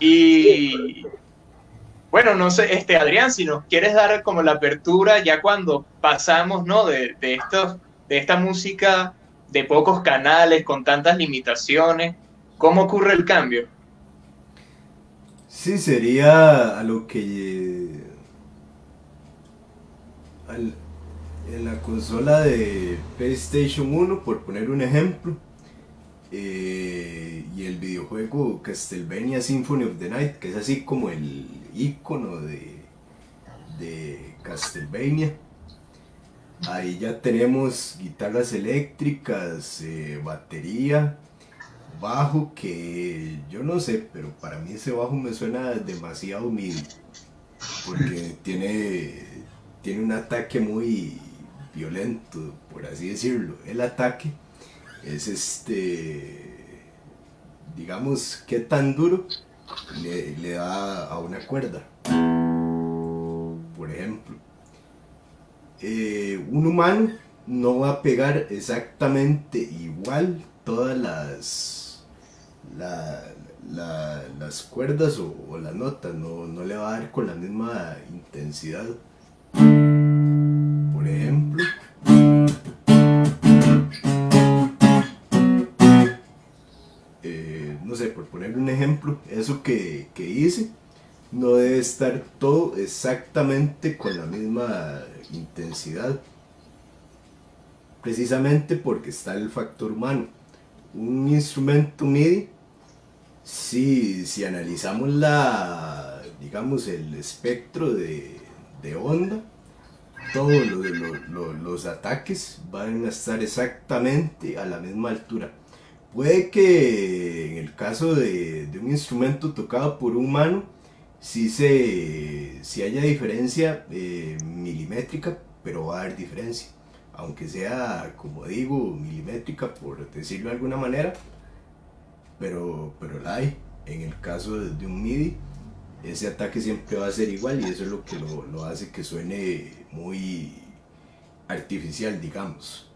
Y bueno, no sé, este Adrián, si nos quieres dar como la apertura ya cuando pasamos, ¿no? De, de estos, de esta música de pocos canales, con tantas limitaciones? ¿Cómo ocurre el cambio? Sí, sería a lo que... en la consola de PlayStation 1, por poner un ejemplo, eh, y el videojuego Castlevania Symphony of the Night, que es así como el icono de, de Castlevania. Ahí ya tenemos guitarras eléctricas, eh, batería, bajo, que yo no sé, pero para mí ese bajo me suena demasiado humilde, porque tiene, tiene un ataque muy violento, por así decirlo. El ataque es este, digamos, qué tan duro le, da a una cuerda, por ejemplo. Eh, un humano no va a pegar exactamente igual todas las, las cuerdas o, las notas, no, no, le va a dar con la misma intensidad. Por ejemplo, eh, no sé, eso que, que hice, no debe estar todo exactamente con la misma intensidad. Precisamente porque está el factor humano. Un instrumento MIDI, si, si analizamos la, digamos, el espectro de, de onda, todos los, ataques van a estar exactamente a la misma altura. Puede que en el caso de, un instrumento tocado por un humano, si, se, si haya diferencia eh, milimétrica, pero va a haber diferencia. Aunque sea, como digo, milimétrica, por decirlo de alguna manera, pero, pero la hay. En el caso de, de un MIDI, ese ataque siempre va a ser igual y eso es lo que lo, hace que suene muy artificial, digamos.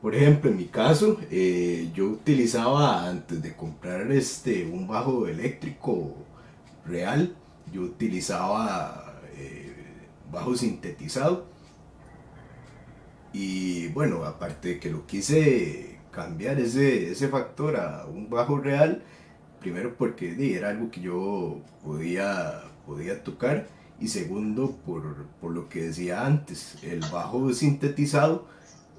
Por ejemplo, en mi caso, eh, yo utilizaba antes de comprar este, un bajo eléctrico real, yo utilizaba eh, bajo sintetizado. Y bueno, aparte de que lo quise cambiar ese, ese factor a un bajo real, primero porque era algo que yo podía, podía tocar y segundo por, lo que decía antes, el bajo sintetizado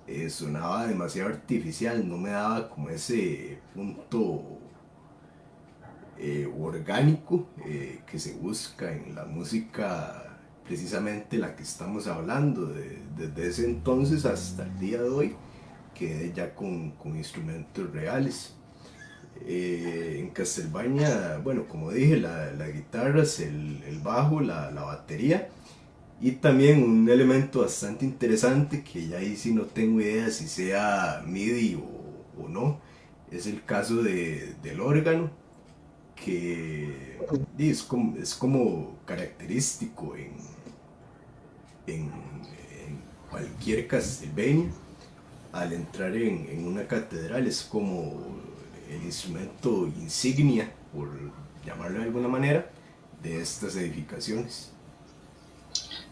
eh, sonaba demasiado artificial, no me daba como ese punto eh, orgánico eh, que se busca en la música precisamente la que estamos hablando desde ese entonces hasta el día de hoy quedé ya con, con instrumentos reales eh, en Castlevania, bueno, como dije, la, la guitarra, el, el bajo, la, la, batería y también un elemento bastante interesante que ya ahí sí no tengo idea si sea MIDI o, o no, es el caso de, del órgano que es como, es como característico en, en, cualquier Castlevania. Al entrar en, en, una catedral es como el instrumento insignia, por llamarlo de alguna manera, de estas edificaciones.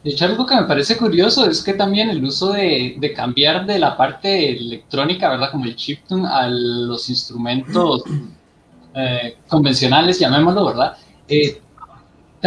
De hecho, algo que me parece curioso es que también el uso de, de cambiar de la parte electrónica, ¿verdad? Como el chiptune, a los instrumentos eh, convencionales, llamémoslo, ¿verdad? Eh,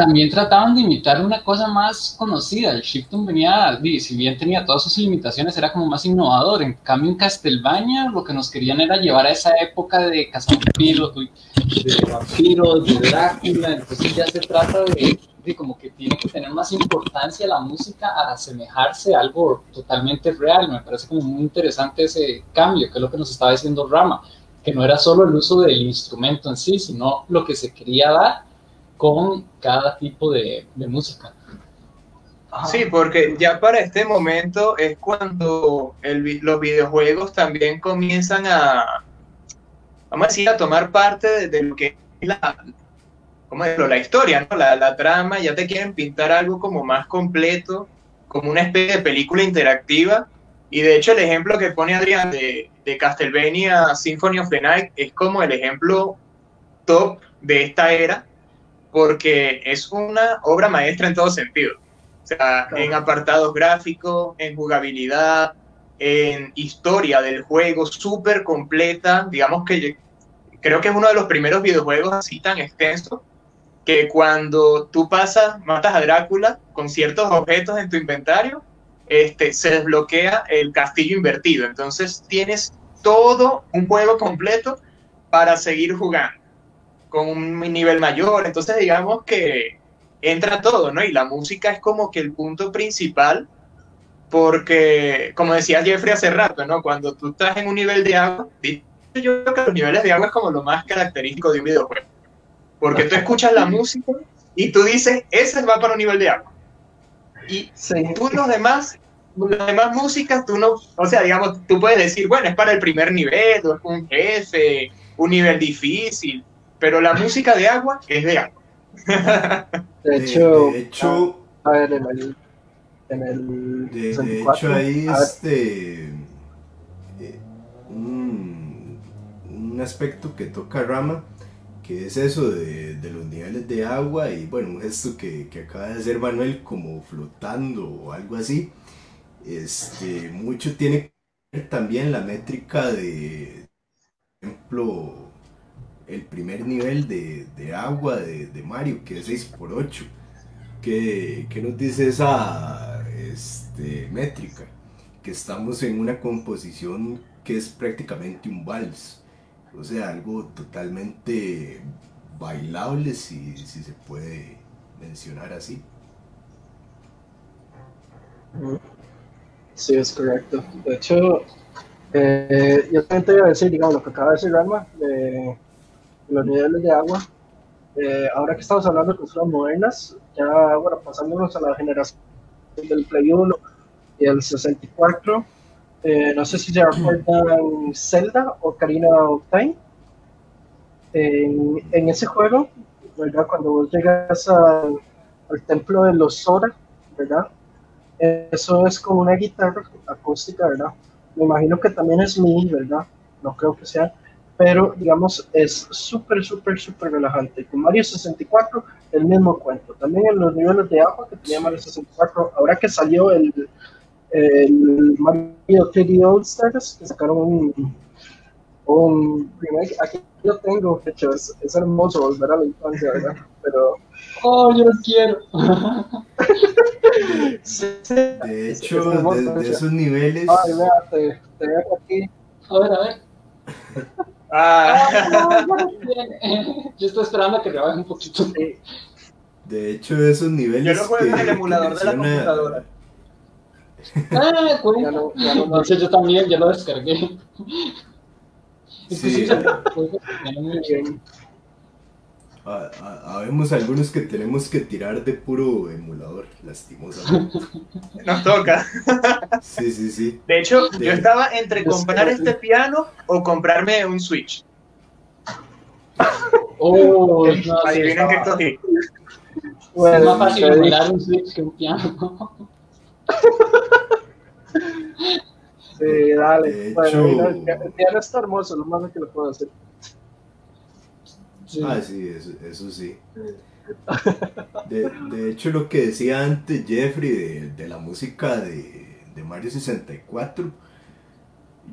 también trataban de imitar una cosa más conocida. El Shifton venía, si bien tenía todas sus limitaciones, era como más innovador. En cambio, en Castlevania lo que nos querían era llevar a esa época de cazavampiros, de vampiros, de Drácula. Entonces ya se trata de, de, como que tiene que tener más importancia la música a asemejarse a algo totalmente real. Me parece como muy interesante ese cambio, que es lo que nos estaba diciendo Rama, que no era solo el uso del instrumento en sí, sino lo que se quería dar con cada tipo de, música. Sí, porque ya para este momento es cuando los videojuegos también comienzan a, vamos a decir, a tomar parte de, lo que es la, ¿cómo decirlo? la historia, ¿no? la, la trama, ya te quieren pintar algo como más completo, como una especie de película interactiva. Y de hecho el ejemplo que pone Adrián de, de Castlevania Symphony of the Night es como el ejemplo top de esta era, porque es una obra maestra en todo sentido. O sea, en apartados gráficos, en jugabilidad, en historia del juego, súper completa. Digamos que creo que es uno de los primeros videojuegos así tan extensos que cuando tú pasas, matas a Drácula con ciertos objetos en tu inventario, este, se desbloquea el castillo invertido. Entonces tienes todo un juego completo para seguir jugando con un nivel mayor. Entonces, digamos que entra todo, ¿no? Y la música es como que el punto principal, porque, como decía Jeffrey hace rato, ¿no? Cuando tú estás en un nivel de agua, yo creo que los niveles de agua es como lo más característico de un videojuego. Porque tú escuchas la música y tú dices, ese va para un nivel de agua. Y tú los demás, las demás músicas, tú no, o sea, digamos, tú puedes decir, bueno, es para el primer nivel, o es un jefe, un nivel difícil, pero la música de agua es de agua. de hecho, de hecho a, ver, en el, en el de, hecho ahí este eh, un, un, aspecto que toca Rama que es eso de, de, los niveles de agua y bueno un gesto que, que acaba de hacer Manuel como flotando o algo así este mucho tiene que ver también la métrica de por ejemplo el primer nivel de, agua de, Mario, que es 6x8. ¿Qué, nos dice esa este, métrica? Que estamos en una composición que es prácticamente un vals. O sea, algo totalmente bailable, si, si se puede mencionar así. Sí, es correcto. De hecho, eh, yo también te iba a decir, digamos, lo que acaba de decir Rama, de los niveles de agua. Eh, ahora que estamos hablando de consolas modernas, ya, bueno, pasándonos a la generación del Play 1 y el 64, eh, no sé si se recuerdan Zelda o Karina of Time. En, ese juego, ¿verdad? Cuando vos llegas al templo de los Sora, ¿verdad? Eso es como una guitarra acústica, ¿verdad? Me imagino que también es MIDI, ¿verdad? No creo que sea, pero digamos es súper, súper, súper relajante. Con Mario 64, el mismo cuento. También en los niveles de agua que tenía Mario 64, ahora que salió el, el Mario 3D All Stars, que sacaron un, un remake, aquí lo tengo, de hecho, es, es hermoso volver a la infancia, ¿verdad? Pero Oh, yo quiero. de hecho, de, esos niveles. Ay, vea, te, te dejo aquí. A ver, a ver. Ah. ah yo estoy esperando a que rebaje un poquito. De hecho, esos niveles. Yo lo juego en el emulador de la computadora. Ah, cuenta. Ya no, ya no, yo también, ya lo descargué. Sí, ya. Muy bien. Habemos algunos que tenemos que tirar de puro emulador, lastimosamente. Nos toca. Sí, sí, sí. De hecho, yo estaba entre comprar este piano o comprarme un Switch. Oh, Adivinen qué cogí. Bueno, es más fácil emular un Switch que un piano. Sí, dale. Bueno, el piano está hermoso, lo más que lo puedo hacer. Ah, sí, eso, sí. De, hecho, lo que decía antes Jeffrey de, la música de, Mario 64,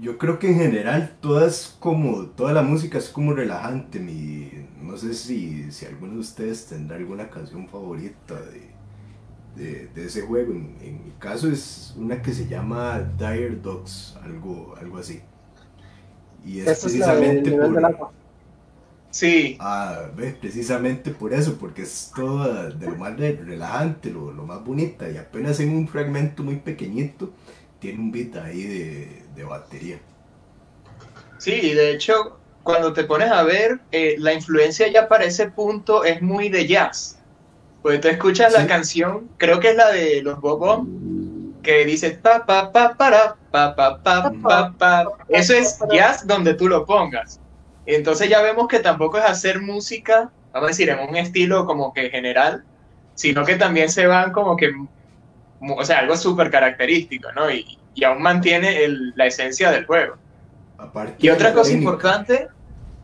yo creo que en general todas como, toda la música es como relajante. Mi, no sé si, si alguno de ustedes tendrá alguna canción favorita de, ese juego. En, mi caso es una que se llama Dire Dogs, algo, algo así. Y es precisamente por, Sí. Ah, ¿ves? precisamente por eso, porque es todo de lo más relajante, lo, más bonita, y apenas en un fragmento muy pequeñito tiene un beat ahí de, batería. Sí, de hecho, cuando te pones a ver, eh, la influencia ya para ese punto es muy de jazz. Pues tú escuchas la canción, creo que es la de los Bobo, que dice pa pa pa para pa pa pa pa pa. Eso es jazz donde tú lo pongas. Entonces ya vemos que tampoco es hacer música, vamos a decir, en un estilo como que general, sino que también se van como que, o sea, algo súper característico, ¿no? Y, y aún mantiene la esencia del juego. y otra cosa importante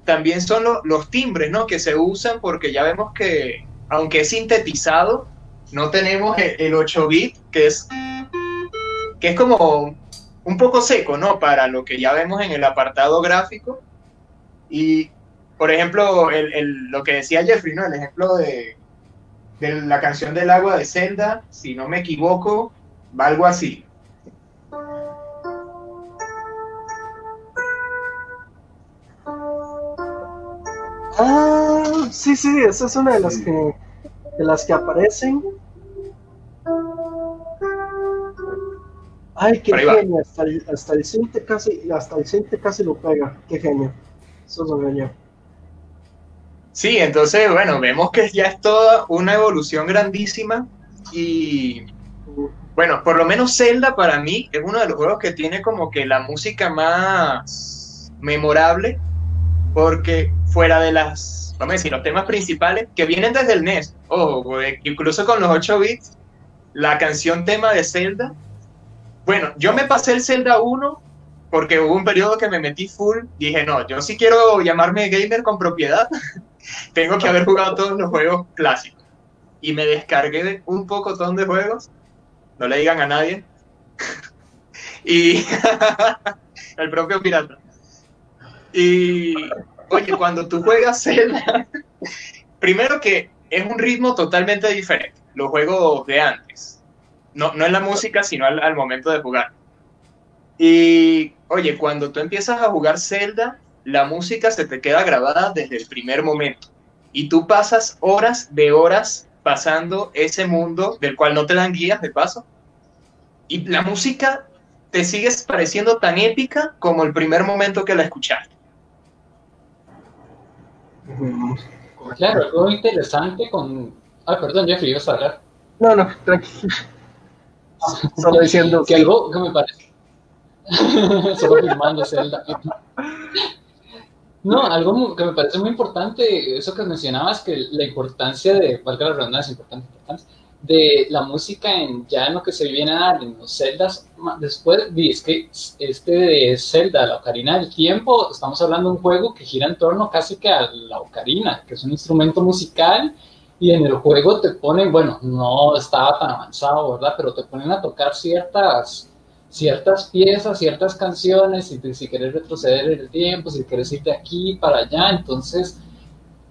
también son los timbres, ¿no? Que se usan porque ya vemos que, aunque es sintetizado, no tenemos el, el 8 bit, que es, que es como un poco seco, ¿no? Para lo que ya vemos en el apartado gráfico y, por ejemplo, el, lo que decía Jeffrey, ¿no? El ejemplo de, de la canción del agua de Zelda, si no me equivoco, va algo así. Ah, sí, sí, esa es una de las que de las que aparecen. Ay, qué genio, hasta el, hasta el casi, hasta el casi lo pega, qué genio. Sí, entonces, bueno, vemos que ya es toda una evolución grandísima y, bueno, por lo menos Zelda para mí es uno de los juegos que tiene como que la música más memorable, porque fuera de las, vamos a decir, los temas principales que vienen desde el NES, ojo, incluso con los 8 bits, la canción tema de Zelda, bueno, yo me pasé el Zelda 1 porque hubo un periodo que me metí full, dije, no, yo sí quiero llamarme gamer con propiedad, tengo que haber jugado todos los juegos clásicos. Y me descargué un poco de juegos, no le digan a nadie, y el propio pirata. Y oye, cuando tú juegas Zelda, primero que es un ritmo totalmente diferente, los juegos de antes. No, no en la música, sino al momento de jugar. Y, oye, cuando tú empiezas a jugar Zelda, la música se te queda grabada desde el primer momento. Y tú pasas horas de horas pasando ese mundo del cual no te dan guías de paso. Y la música te sigue pareciendo tan épica como el primer momento que la escuchaste. Claro, algo interesante con... Ah, perdón, Jeffrey, ibas a hablar. No, no, tranquilo. Solo diciendo que algo que me parece... Solo filmando Zelda. No, algo que me parece muy importante, eso que mencionabas, que la importancia de, valga la redundancia, importante, importante, de la música en ya en lo que se viene a dar en los celdas, después, es que este de Zelda, la Ocarina del Tiempo, estamos hablando de un juego que gira en torno casi que a la ocarina, que es un instrumento musical, y en el juego te ponen, bueno, no estaba tan avanzado, ¿verdad? Pero te ponen a tocar ciertas ciertas piezas, ciertas canciones, si, si quieres retroceder el tiempo, si quieres ir de aquí para allá, entonces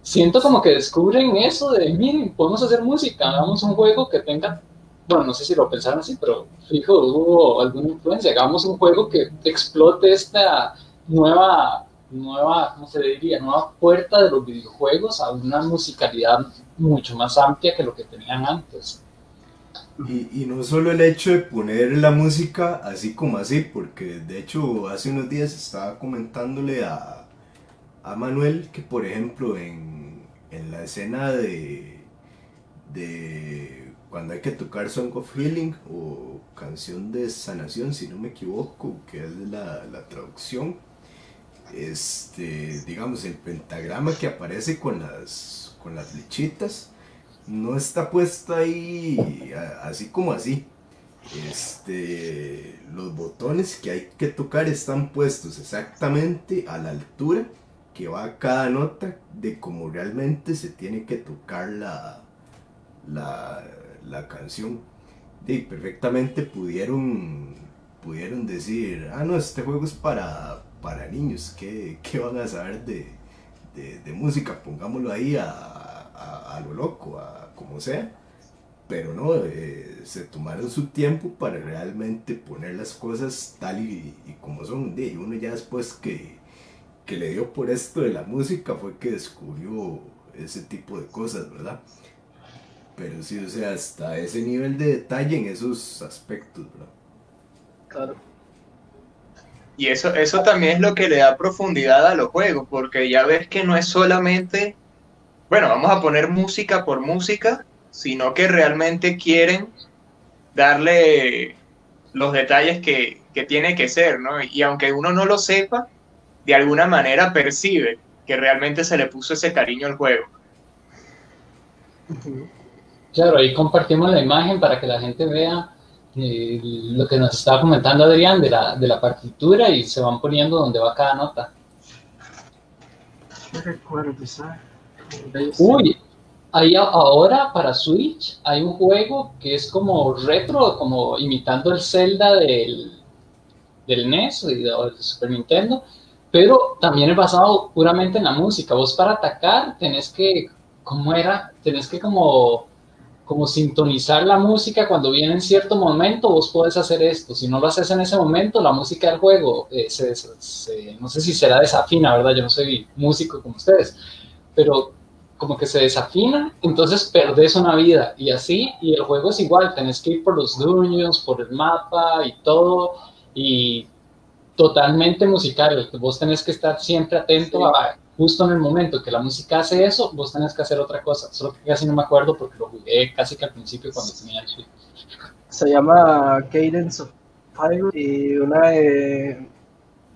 siento como que descubren eso de, miren, podemos hacer música, hagamos un juego que tenga, bueno, no sé si lo pensaron así, pero fijo, hubo alguna influencia, hagamos un juego que explote esta nueva, nueva, ¿cómo se diría? Nueva puerta de los videojuegos a una musicalidad mucho más amplia que lo que tenían antes. Y, no solo el hecho de poner la música así como así, porque de hecho hace unos días estaba comentándole a, a Manuel que por ejemplo en, en la escena de, de cuando hay que tocar Song of Healing o canción de sanación, si no me equivoco, que es la, la traducción, este, digamos, el pentagrama que aparece con las, con las flechitas no está puesta ahí así como así. Este, los botones que hay que tocar están puestos exactamente a la altura que va cada nota de cómo realmente se tiene que tocar la, la, canción. Y perfectamente pudieron, pudieron decir, ah, no, este juego es para, para niños, ¿qué, van a saber de, de música? Pongámoslo ahí a, a, lo loco, a como sea, pero no, eh, se tomaron su tiempo para realmente poner las cosas tal y, como son. Y uno ya después que, que le dio por esto de la música fue que descubrió ese tipo de cosas, ¿verdad? Pero sí, o sea, hasta ese nivel de detalle en esos aspectos, ¿verdad? Claro. Y eso, eso también es lo que le da profundidad a los juegos, porque ya ves que no es solamente bueno, vamos a poner música por música, sino que realmente quieren darle los detalles que, tiene que ser, ¿no? Y aunque uno no lo sepa, de alguna manera percibe que realmente se le puso ese cariño al juego. Claro, ahí compartimos la imagen para que la gente vea eh, lo que nos estaba comentando Adrián de la, de la partitura y se van poniendo donde va cada nota. No recuerdo, Uy, hay ahora para Switch hay un juego que es como retro, como imitando el Zelda del, del NES o del Super Nintendo, pero también es basado puramente en la música. Vos para atacar tenés que, ¿cómo era? Tenés que como, como sintonizar la música cuando viene en cierto momento, vos podés hacer esto. Si no lo haces en ese momento, la música del juego, eh, no sé si será desafina, ¿verdad? Yo no soy músico como ustedes, pero como que se desafina, entonces perdés una vida. Y así, y el juego es igual, tenés que ir por los dungeons, por el mapa y todo, y totalmente musical, vos tenés que estar siempre atento a justo en el momento que la música hace eso, vos tenés que hacer otra cosa, solo que casi no me acuerdo porque lo jugué casi que al principio cuando tenía el Switch. Se llama Cadence of Fire y una de,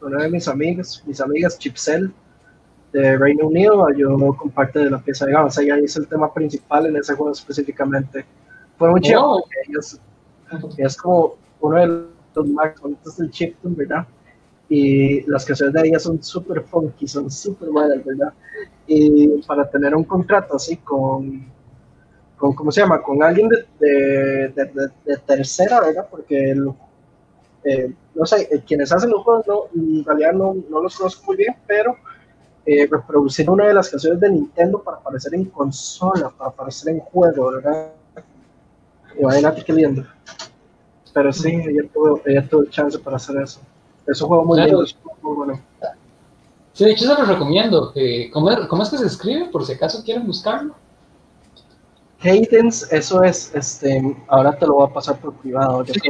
una de mis amigas, mis amigas Chipsel, de Reino Unido, yo comparte de la pieza de gama, o sea, ella hizo el tema principal en ese juego específicamente. Fue muy chido, oh. ellos, es como uno de los más bonitos del chiptune, ¿verdad? Y las canciones de ella son súper funky, son súper buenas, ¿verdad? Y para tener un contrato así con, con ¿cómo se llama? Con alguien de, de, de, tercera, ¿verdad? Porque, eh, no sé, quienes hacen los juegos, no, en realidad no, no los conozco muy bien, pero eh, reproducir una de las canciones de Nintendo para aparecer en consola, para aparecer en juego, ¿verdad? Imagínate qué lindo. Pero sí, ella tuvo, ella tuvo chance para hacer eso. Es un juego muy lindo, muy bueno. Sí, de hecho se lo recomiendo. ¿cómo, ¿Cómo es que se escribe? Por si acaso quieren buscarlo. Cadence, eso es, este, ahora te lo voy a pasar por privado. sí,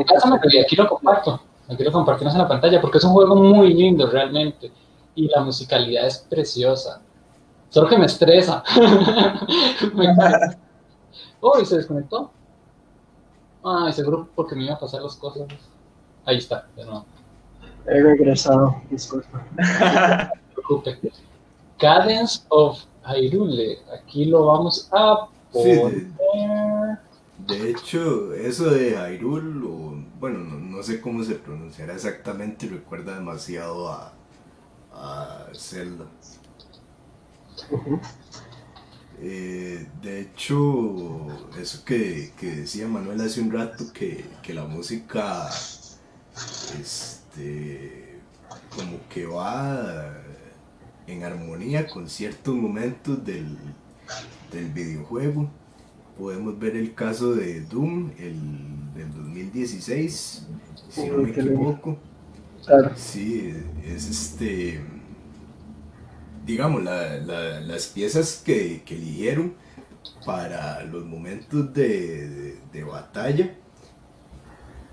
aquí lo comparto, aquí lo compartimos en la pantalla porque es un juego muy lindo realmente y la musicalidad es preciosa. Solo que me estresa. oh, se desconectó. Ay, seguro porque me iba a pasar las cosas. Ahí está, de nuevo. He regresado, disculpa. No preocupe. Cadence of Hyrule. Aquí lo vamos a poner. de, hecho, eso de Hyrule, bueno, no, sé cómo se pronunciará exactamente, recuerda demasiado a, a Zelda. Eh, de hecho, eso que, decía Manuel hace un rato, que, la música este, como que va en armonía con ciertos momentos del, videojuego. Podemos ver el caso de Doom, el del 2016, si no me equivoco. Sí, es este. Digamos, las piezas que, eligieron para los momentos de, batalla.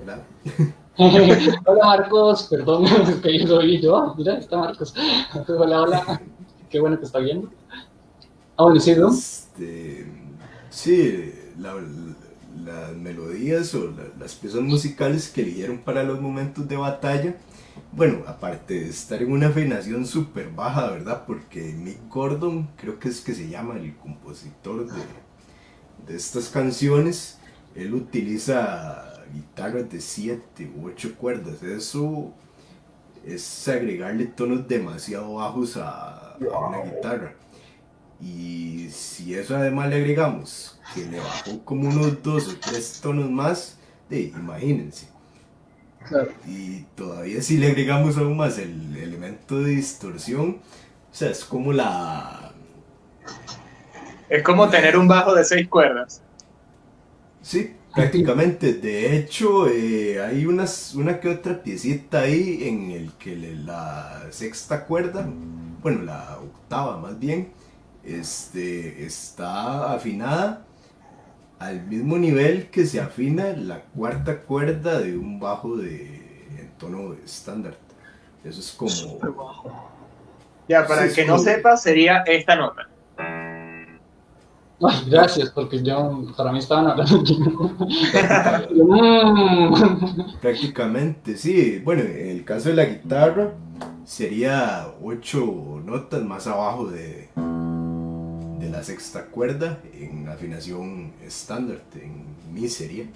hola Marcos, perdón, que yo soy yo. Mira, está Marcos. Hola, hola. Qué bueno que está viendo. Ah, bueno, sí, este, sí, las melodías o las piezas musicales que eligieron para los momentos de batalla bueno, aparte de estar en una afinación súper baja, ¿verdad? Porque Mick Gordon, creo que es que se llama el compositor de, estas canciones, él utiliza guitarras de 7 u 8 cuerdas. Eso es agregarle tonos demasiado bajos a, una guitarra. Y si eso además le agregamos que le bajó como unos 2 o 3 tonos más, de, imagínense y todavía si le agregamos aún más el elemento de distorsión, o sea, es como la... Es como tener un bajo de seis cuerdas. Sí, prácticamente. De hecho, eh, hay unas, una que otra piecita ahí en el que la sexta cuerda, bueno, la octava más bien, este, está afinada al mismo nivel que se afina la cuarta cuerda de un bajo de en tono estándar. Eso es como. Ya, para el que no sepa, sería esta nota. gracias, porque yo, para mí estaban hablando. Prácticamente, sí. Bueno, en el caso de la guitarra, sería ocho notas más abajo de, la sexta cuerda en afinación estándar, en mi serie.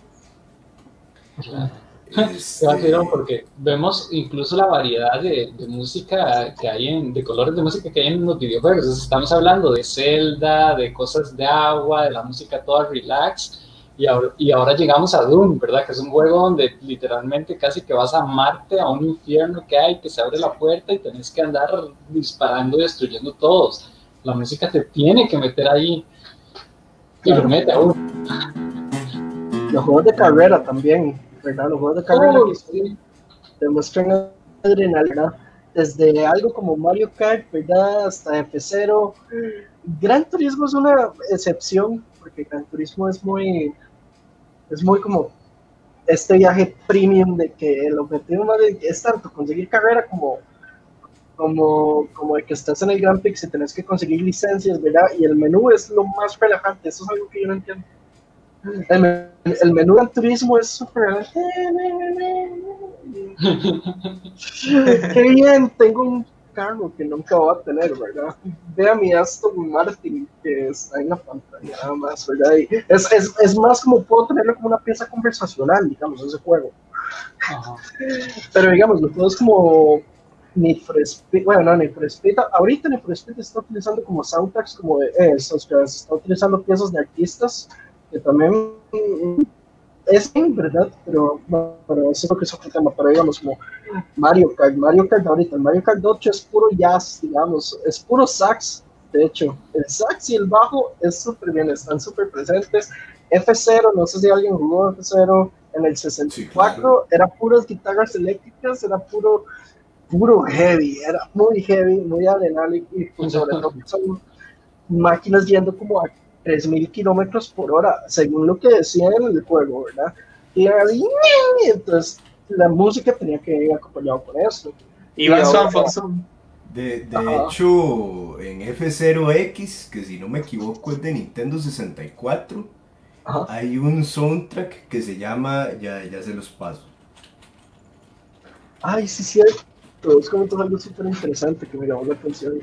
Este... porque vemos incluso la variedad de, música que hay en, de colores de música que hay en los videojuegos. estamos hablando de Zelda, de cosas de agua, de la música toda relax. Y ahora, y ahora llegamos a Doom, ¿verdad? Que es un juego donde literalmente casi que vas a Marte, a un infierno que hay, que se abre la puerta y tenés que andar disparando y destruyendo todos la música te tiene que meter ahí y lo mete a uno. Los juegos de carrera también, ¿verdad? Los juegos de carrera oh, sí. demuestran adrenalina desde algo como Mario Kart, ¿verdad? Hasta F0. Gran Turismo es una excepción, porque Gran Turismo es muy, es muy como este viaje premium de que el objetivo más es tanto conseguir carrera como como, como de que estás en el Grand Prix y tenés que conseguir licencias, ¿verdad? Y el menú es lo más relajante, eso es algo que yo no entiendo. El, el menú del turismo es súper... Qué bien, tengo un carro que nunca voy a tener, ¿verdad? Ve a mi Aston Martin que está en la pantalla nada más, ¿verdad? es, es, es, más como puedo tenerlo como una pieza conversacional, digamos, ese juego. Pero digamos, lo puedo es como Need for Speed, bueno, no, Need for Speed, ahorita Need for Speed está utilizando como soundtracks, como de, eh, está utilizando piezas de artistas que también es verdad, pero, pero eso es lo que es otro tema, pero digamos como Mario Kart, Mario Kart ahorita, el Mario Kart 8 es puro jazz, digamos, es puro sax, de hecho, el sax y el bajo es súper bien, están súper presentes, F0, no sé si alguien jugó F0 en el 64, era puras guitarras eléctricas, era puro, puro heavy, era muy heavy, muy adrenalínico y pues sobre todo son máquinas yendo como a 3.000 kilómetros por hora, según lo que decía en el juego, ¿verdad? Y entonces la música tenía que ir acompañado con eso. Iván Alfonso. De, de hecho, en F0X, que si no me equivoco es de Nintendo 64, hay un soundtrack que se llama, ya, ya se los paso. Ay, sí, cierto. Es como todo algo súper interesante que me llamó la atención.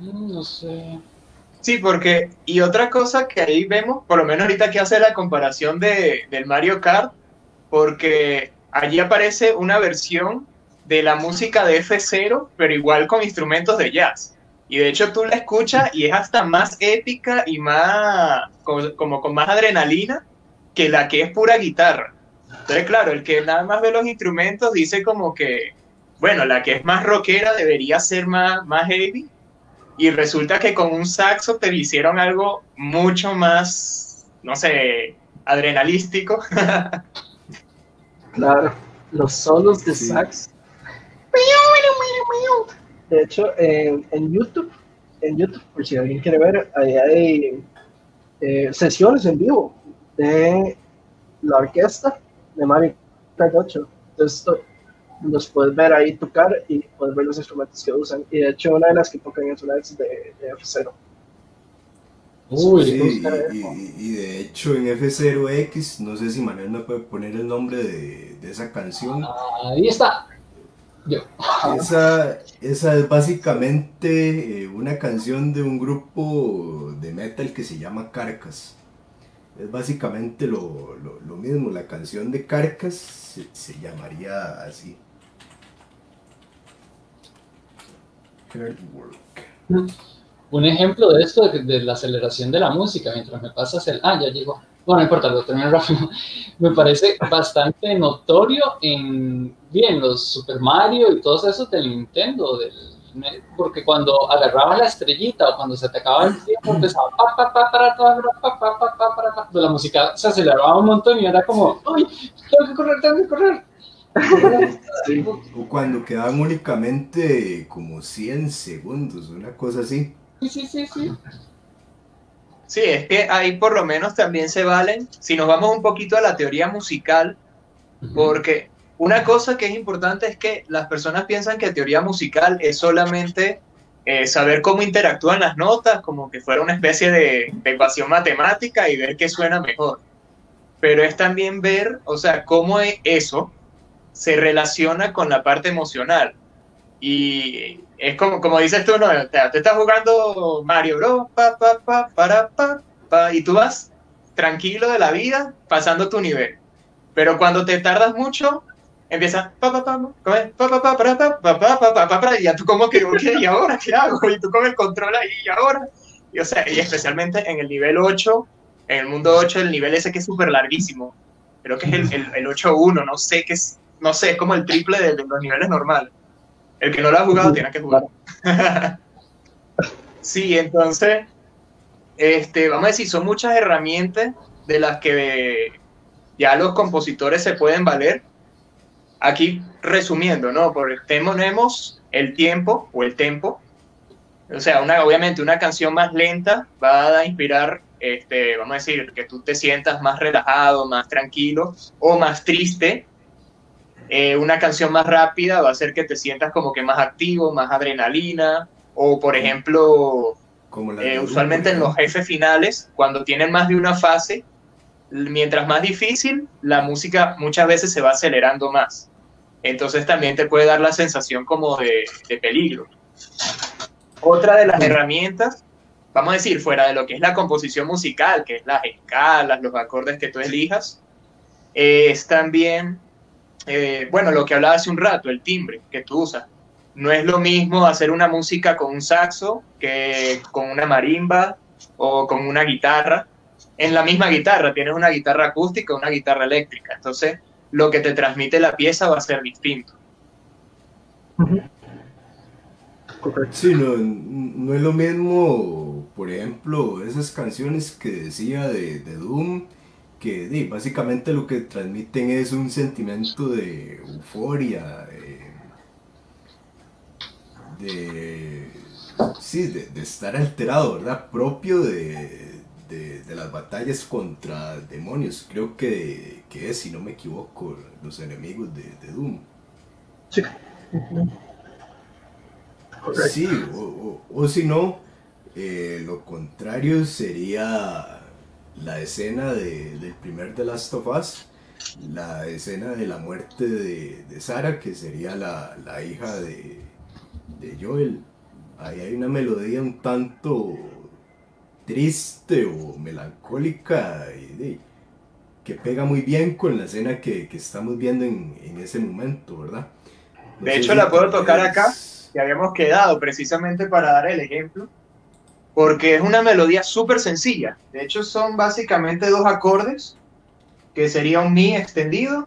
No sé. Sí, porque, y otra cosa que ahí vemos, por lo menos ahorita que hace la comparación de, del Mario Kart, porque allí aparece una versión de la música de F0, pero igual con instrumentos de jazz. Y de hecho tú la escuchas y es hasta más épica y más, como, con más adrenalina que la que es pura guitarra. Entonces, claro, el que nada más ve los instrumentos dice como que, bueno, la que es más rockera debería ser más, más heavy, y resulta que con un saxo te hicieron algo mucho más, no sé, adrenalístico. claro, los solos de sax. De hecho, en YouTube, en YouTube, por si alguien quiere ver, ahí hay eh, sesiones en vivo de la orquesta de Mario Kart 8. Entonces, los puedes ver ahí tocar y puedes ver los instrumentos que usan. Y de hecho, una de las que tocan es una de, de F0. Uy, y, de hecho en F0X, no sé si Manuel me puede poner el nombre de, de esa canción. Ahí está. Esa, esa es básicamente eh, una canción de un grupo de metal que se llama Carcas. Es básicamente lo, lo, lo mismo, la canción de Carcas se, se llamaría así. Un ejemplo de esto, de, la aceleración de la música, mientras me pasas el... Ah, ya llegó. Bueno, no importa, lo termino rápido. Me parece bastante notorio en, bien, los Super Mario y todos esos del Nintendo, del, porque cuando agarraba la estrellita o cuando se te acababa el tiempo, empezaba la música se aceleraba un montón y era como, ¡ay! Tengo que correr, tengo que correr. O cuando quedaban únicamente como 100 segundos, una cosa así. Sí, sí, sí, sí. Sí, es que ahí por lo menos también se valen, si nos vamos un poquito a la teoría musical, porque una cosa que es importante es que las personas piensan que teoría musical es solamente eh, saber cómo interactúan las notas, como que fuera una especie de, de ecuación matemática y ver qué suena mejor. Pero es también ver, o sea, cómo eso se relaciona con la parte emocional. Y es como, como dices tú, ¿no? Te, estás jugando Mario Bros, pa, pa, pa, para, pa, pa, y tú vas tranquilo de la vida pasando tu nivel. Pero cuando te tardas mucho, empieza pa pa pa pa pa para pa pa pa pa pa pa y ya tú como que y ahora qué hago y tú con el control ahí y ahora y o sea y especialmente en el nivel 8 en el mundo 8 el nivel ese que es súper larguísimo creo que es el, el, el 8-1 no sé qué es no sé es como el triple de, los niveles normales el que no lo ha jugado tiene que jugar sí entonces este vamos a decir son muchas herramientas de las que ya los compositores se pueden valer Aquí resumiendo, ¿no? Porque tenemos el tiempo o el tempo. O sea, una, obviamente una canción más lenta va a inspirar, este, vamos a decir, que tú te sientas más relajado, más tranquilo o más triste eh, una canción más rápida va a hacer que te sientas como que más activo, más adrenalina, o por ejemplo, eh, usualmente en los jefes finales, cuando tienen más de una fase, mientras más difícil, la música muchas veces se va acelerando más. Entonces también te puede dar la sensación como de, peligro. Otra de las herramientas, vamos a decir, fuera de lo que es la composición musical, que es las escalas, los acordes que tú elijas, es también eh, bueno, lo que hablaba hace un rato, el timbre que tú usas. No es lo mismo hacer una música con un saxo que con una marimba o con una guitarra. en la misma guitarra. Tienes una guitarra acústica, una guitarra eléctrica. Entonces, lo que te transmite la pieza va a ser distinto. Sí, no, no, es lo mismo, por ejemplo, esas canciones que decía de, de Doom, que básicamente lo que transmiten es un sentimiento de euforia, de, sí, de, estar alterado, ¿verdad? Propio de, las batallas contra demonios, creo que, es, si no me equivoco, los enemigos de, Doom. Sí. Sí, o, si no, eh, lo contrario sería la escena del primer The Last of Us, la escena de la muerte de, de Sara, que sería la, hija de, de, Joel. Ahí hay una melodía un tanto triste o melancólica y, que pega muy bien con la escena que, estamos viendo en, ese momento, ¿verdad? de hecho, la puedo tocar acá que habíamos quedado precisamente para dar el ejemplo, porque es una melodía súper sencilla. De hecho, son básicamente dos acordes, que sería un mi extendido.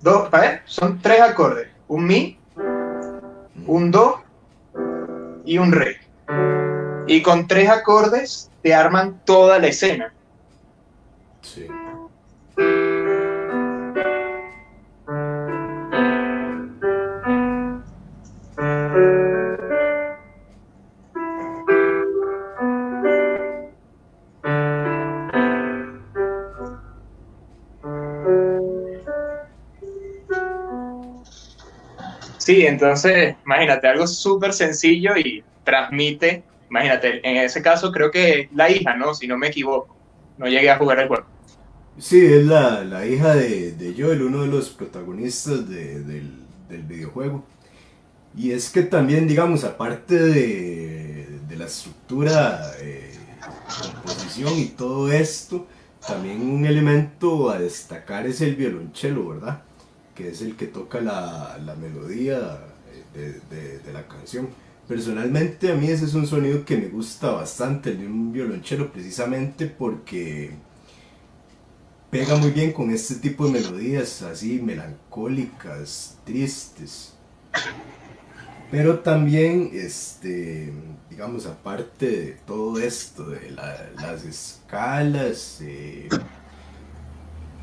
Dos, ver, Son tres acordes. Un mi, un do y un re. Y con tres acordes te arman toda la escena. Sí. Sí, entonces, imagínate, algo súper sencillo y transmite, imagínate, en ese caso creo que la hija, ¿no? Si no me equivoco, no llegué a jugar el juego. Sí, es la, hija de, de, Joel, uno de los protagonistas del, videojuego. Y es que también, digamos, aparte de, la estructura, eh, composición y todo esto, también un elemento a destacar es el violonchelo, ¿verdad? que es el que toca la, melodía eh, de, la canción. Personalmente a mí ese es un sonido que me gusta bastante, el de un violonchelo, precisamente porque pega muy bien con este tipo de melodías así melancólicas, tristes. Pero también, este, digamos, aparte de todo esto, de las escalas, eh,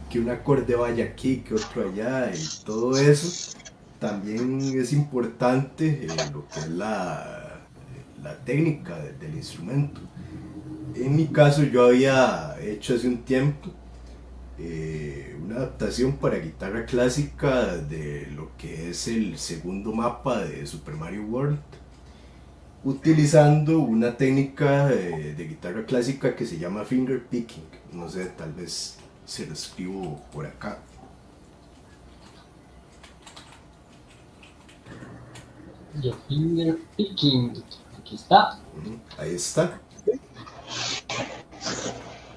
que un acorde vaya aquí, que otro allá y todo eso, también es importante eh, lo que es la, la técnica del instrumento. En mi caso yo había hecho hace un tiempo eh, una adaptación para guitarra clásica de lo que es el segundo mapa de Super Mario World utilizando una técnica eh, de guitarra clásica que se llama finger picking. No sé, tal vez se lo escribo por acá. The finger picking. Aquí está. Ahí está.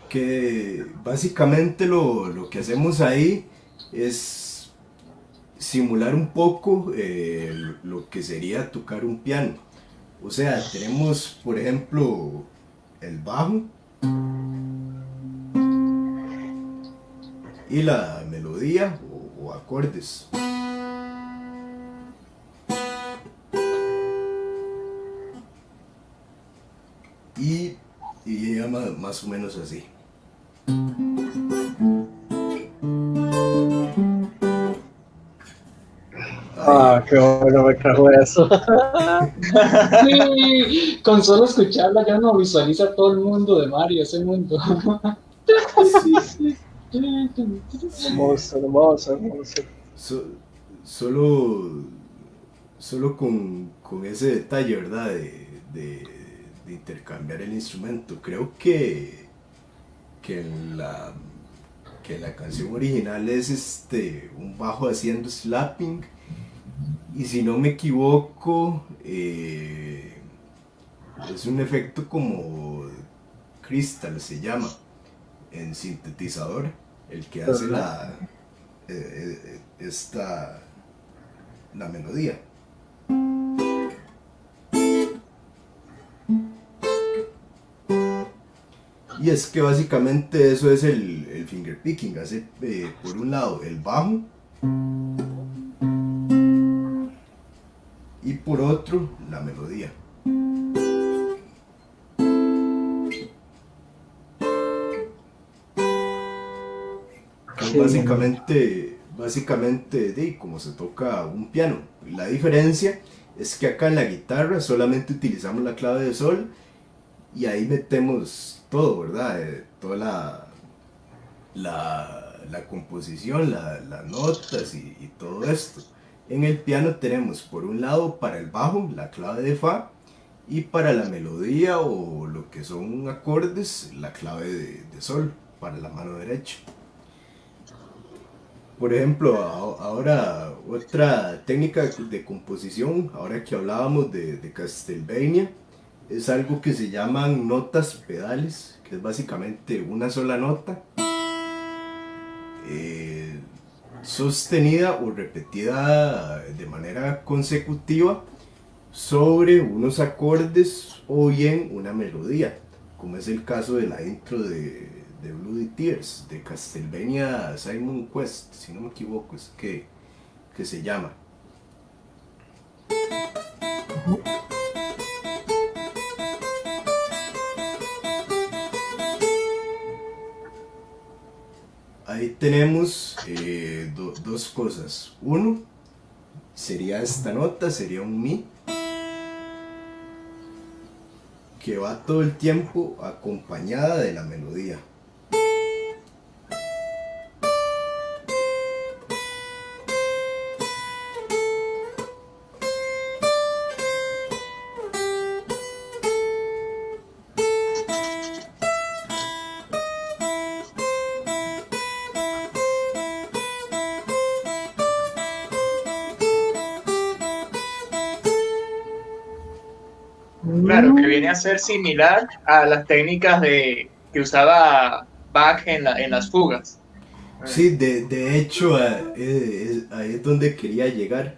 Que básicamente lo, que hacemos ahí es simular un poco eh, lo que sería tocar un piano. O sea, tenemos, por ejemplo, el bajo y la melodía o, acordes. Y, y llama más o menos así. Ah, qué bueno me trajo eso. sí, con solo escucharla ya no visualiza todo el mundo de Mario, ese mundo. sí, sí solo, solo con, ese detalle, ¿verdad? De, intercambiar el instrumento. Creo que, que la que la canción original es este un bajo haciendo slapping y si no me equivoco eh, es un efecto como crystal se llama en sintetizador el que hace la, eh, eh, esta, la melodía. Y es que básicamente eso es el, el finger picking, hace eh, por un lado el bajo y por otro la melodía. básicamente, básicamente de como se toca un piano. La diferencia es que acá en la guitarra solamente utilizamos la clave de sol y ahí metemos todo, ¿verdad? Eh, toda la, la, composición, las notas y, todo esto. En el piano tenemos por un lado para el bajo la clave de Fa y para la melodía o lo que son acordes la clave de, Sol para la mano derecha. Por ejemplo, ahora otra técnica de composición, ahora que hablábamos de, de es algo que se llaman notas pedales, que es básicamente una sola nota eh, sostenida o repetida de manera consecutiva sobre unos acordes o bien una melodía, como es el caso de la intro de, de Bloody Tears, de Castlevania Simon Quest, si no me equivoco, es que, que se llama. Ahí tenemos eh, dos cosas. Uno, sería esta nota, sería un mi, que va todo el tiempo acompañada de la melodía. A ser similar a las técnicas de, que usaba Bach en, en las fugas. Sí, de, de hecho, eh, ahí es donde quería llegar.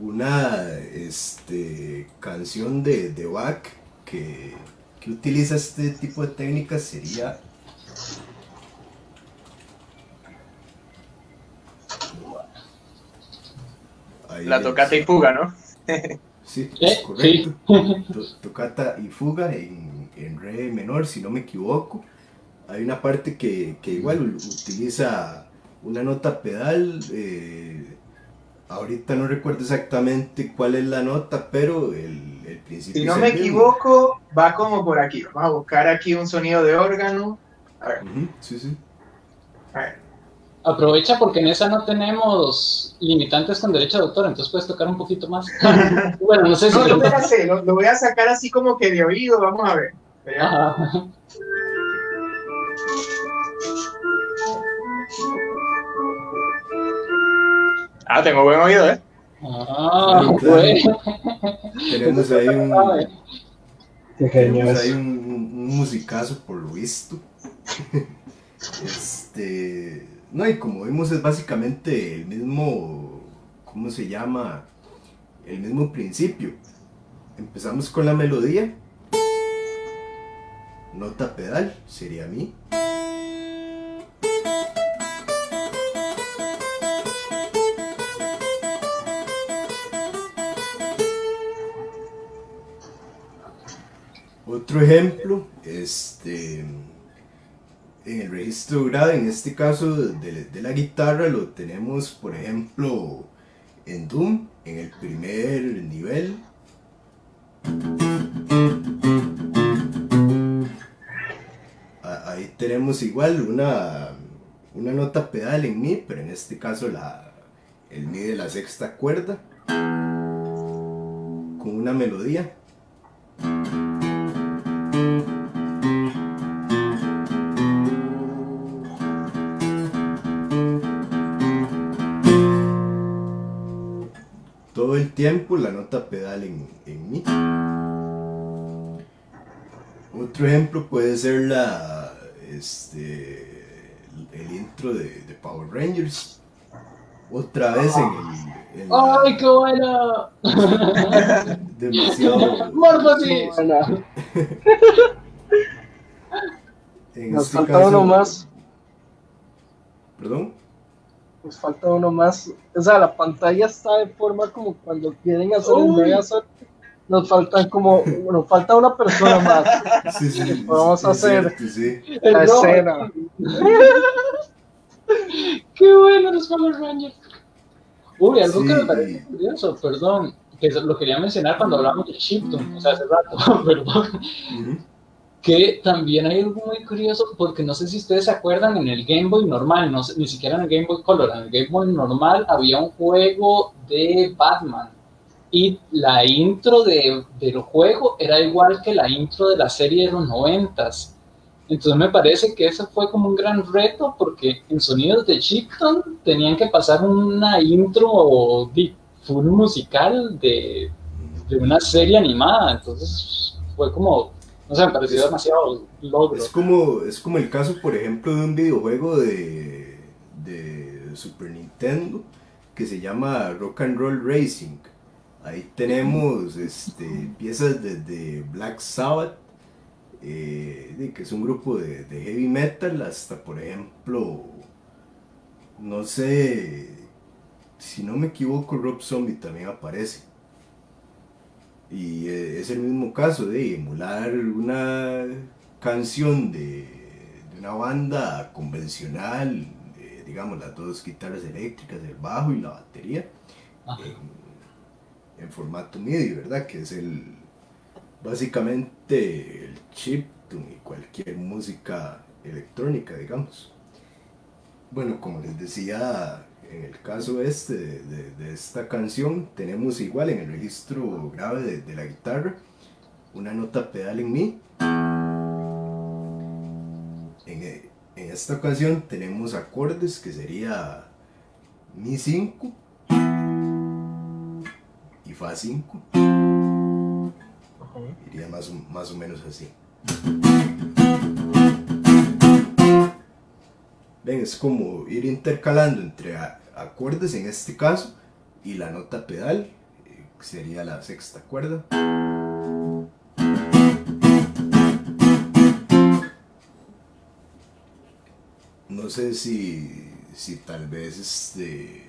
Una este, canción de, de Bach que, que utiliza este tipo de técnicas sería la tocata y fuga, ¿no? Sí, es correcto. Tocata y fuga en, en, re menor, si no me equivoco. Hay una parte que, que igual utiliza una nota pedal. Eh, ahorita no recuerdo exactamente cuál es la nota, pero el, el principio. Si no me equivoco, va como por aquí. Vamos a buscar aquí un sonido de órgano. A ver. sí, sí. A ver. Aprovecha porque en esa no tenemos limitantes con derecho de autor, entonces puedes tocar un poquito más. bueno, no sé si... No, lo, voy a hacer, lo, voy a sacar así como que de oído, vamos a ver. Ah, tengo buen oído, ¿eh? Ah, bueno. Tenemos ahí un... Qué tenemos ahí un, un musicazo por lo visto. este no, y como vimos es básicamente el mismo, ¿cómo se llama? El mismo principio. Empezamos con la melodía. Nota pedal, sería mi. Otro ejemplo, este en el registro grave, en este caso de, de, la guitarra, lo tenemos, por ejemplo, en Doom, en el primer nivel. Ahí tenemos igual una, una nota pedal en Mi, pero en este caso la, el Mi de la sexta cuerda, con una melodía. Tiempo la nota pedal en, en mi. Otro ejemplo puede ser la este el intro de, de Power Rangers. Otra vez en el. ¡Ay, qué buena! Demasiado. ¡Morphosis! Nos este falta uno más. ¿Perdón? Nos falta uno más. O sea, la pantalla está de forma como cuando quieren hacer el Megazord. Nos faltan como, nos falta una persona más. Sí, sí, Vamos a hacer la escena. Qué bueno los Power Rangers. Uy, algo que me parece curioso, perdón, que lo quería mencionar cuando hablamos de Chipton, o sea, hace rato, perdón. Que también hay algo muy curioso, porque no sé si ustedes se acuerdan, en el Game Boy normal, no ni siquiera en el Game Boy Color, en el Game Boy normal había un juego de Batman. Y la intro de, del juego era igual que la intro de la serie de los noventas entonces me parece que ese fue como un gran reto porque en sonidos de Chipton tenían que pasar una intro full musical de, de, una serie animada. Entonces fue como, no sé, me pareció demasiado logro. Es como, es como el caso, por ejemplo, de un videojuego de, de Super Nintendo que se llama Rock and Roll Racing. Ahí tenemos este, piezas desde Black Sabbath eh, que es un grupo de, heavy metal, hasta por ejemplo, no sé, si no me equivoco, Rob Zombie también aparece. Y eh, es el mismo caso de emular una canción de, una banda convencional, digamos las dos guitarras eléctricas, el bajo y la batería, en, en, formato MIDI, ¿verdad? Que es el, básicamente el chip y cualquier música electrónica, digamos. Bueno, como les decía, en el caso este de, esta canción, tenemos igual en el registro grave de, la guitarra una nota pedal en mi. En, en esta ocasión tenemos acordes que sería mi 5 y fa 5 Iría más, más o menos así. Ven, es como ir intercalando entre acordes en este caso y la nota pedal, eh, sería la sexta cuerda. No sé si, si tal vez este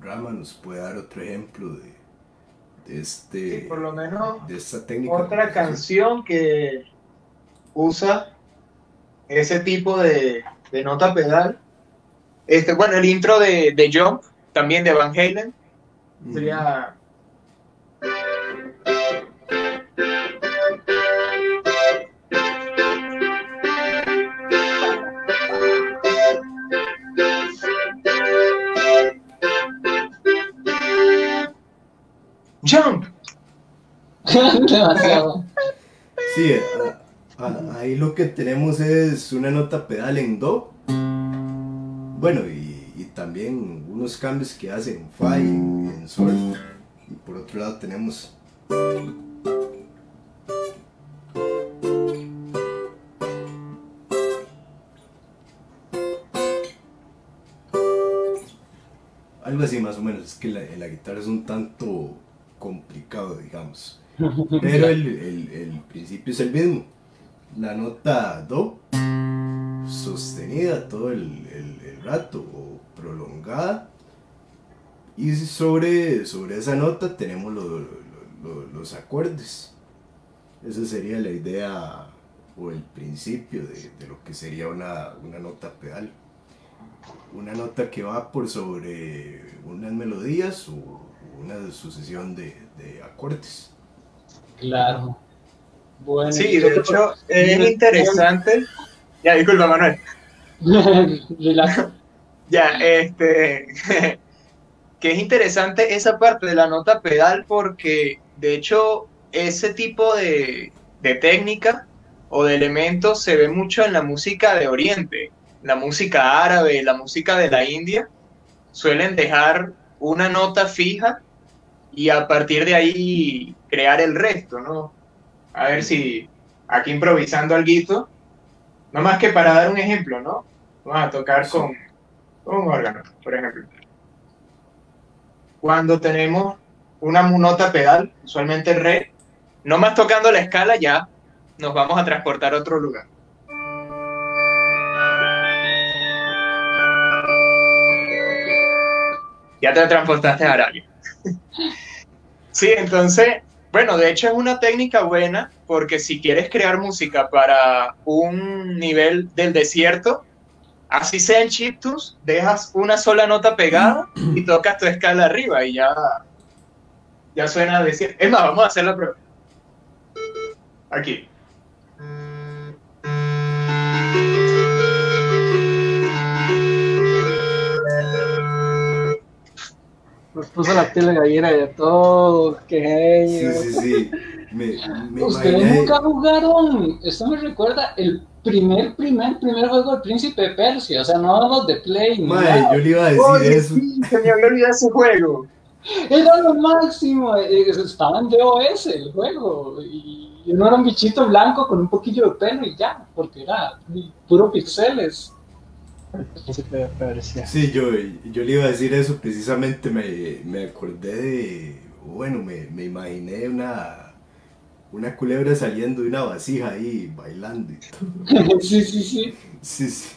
Rama nos puede dar otro ejemplo de, este, por lo menos de esta técnica. Otra canción que usa ese tipo de, de nota pedal. Este, bueno, el intro de, de Jump, también de Van Halen, sería Jump. Demasiado. Sí, ahí lo que tenemos es una nota pedal en Do. Bueno, y, también unos cambios que hacen Fa y en Sol. Y por otro lado tenemos algo así más o menos. Es que la, la guitarra es un tanto complicado, digamos. Pero el, principio es el mismo. La nota Do sostenida todo el, rato o prolongada. Y sobre, sobre esa nota tenemos los acordes. Esa sería la idea o el principio de, lo que sería una, una, nota pedal. Una nota que va por sobre unas melodías o una sucesión de, de acordes. Claro. Bueno, sí, de hecho es interesante. Ya, disculpa, Manuel. ya, este. que es interesante esa parte de la nota pedal porque, de hecho, ese tipo de, de técnica o de elementos se ve mucho en la música de Oriente, la música árabe, la música de la India, suelen dejar una nota fija y a partir de ahí crear el resto, ¿no? A ver si aquí improvisando algo, no más que para dar un ejemplo, ¿no? Vamos a tocar con, un órgano, por ejemplo. Cuando tenemos una nota pedal, usualmente re, no más tocando la escala ya nos vamos a transportar a otro lugar. Ya te transportaste a Arabia. sí, entonces, bueno, de hecho es una técnica buena porque si quieres crear música para un nivel del desierto, así sea en chiptune, dejas una sola nota pegada y tocas tu escala arriba y ya, ya suena a decir. Es más, vamos a hacer la prueba. Aquí. Nos puso la piel de gallina de todo, qué genio. Sí, sí, sí. Me, me Ustedes nunca jugaron, esto me recuerda el primer, primer, primer juego del Príncipe de Persia, o sea, no hablamos de Play. Madre, yo le iba a decir eso. Sí, se me había olvidado ese juego. Era lo máximo, eh, estaba en DOS el juego, y uno era un bichito blanco con un poquillo de pelo y ya, porque era puro pixeles. Sí, yo, yo le iba a decir eso, precisamente me, me acordé de, bueno, me, me, imaginé una, una culebra saliendo de una vasija ahí bailando. sí, sí, sí. Sí, sí.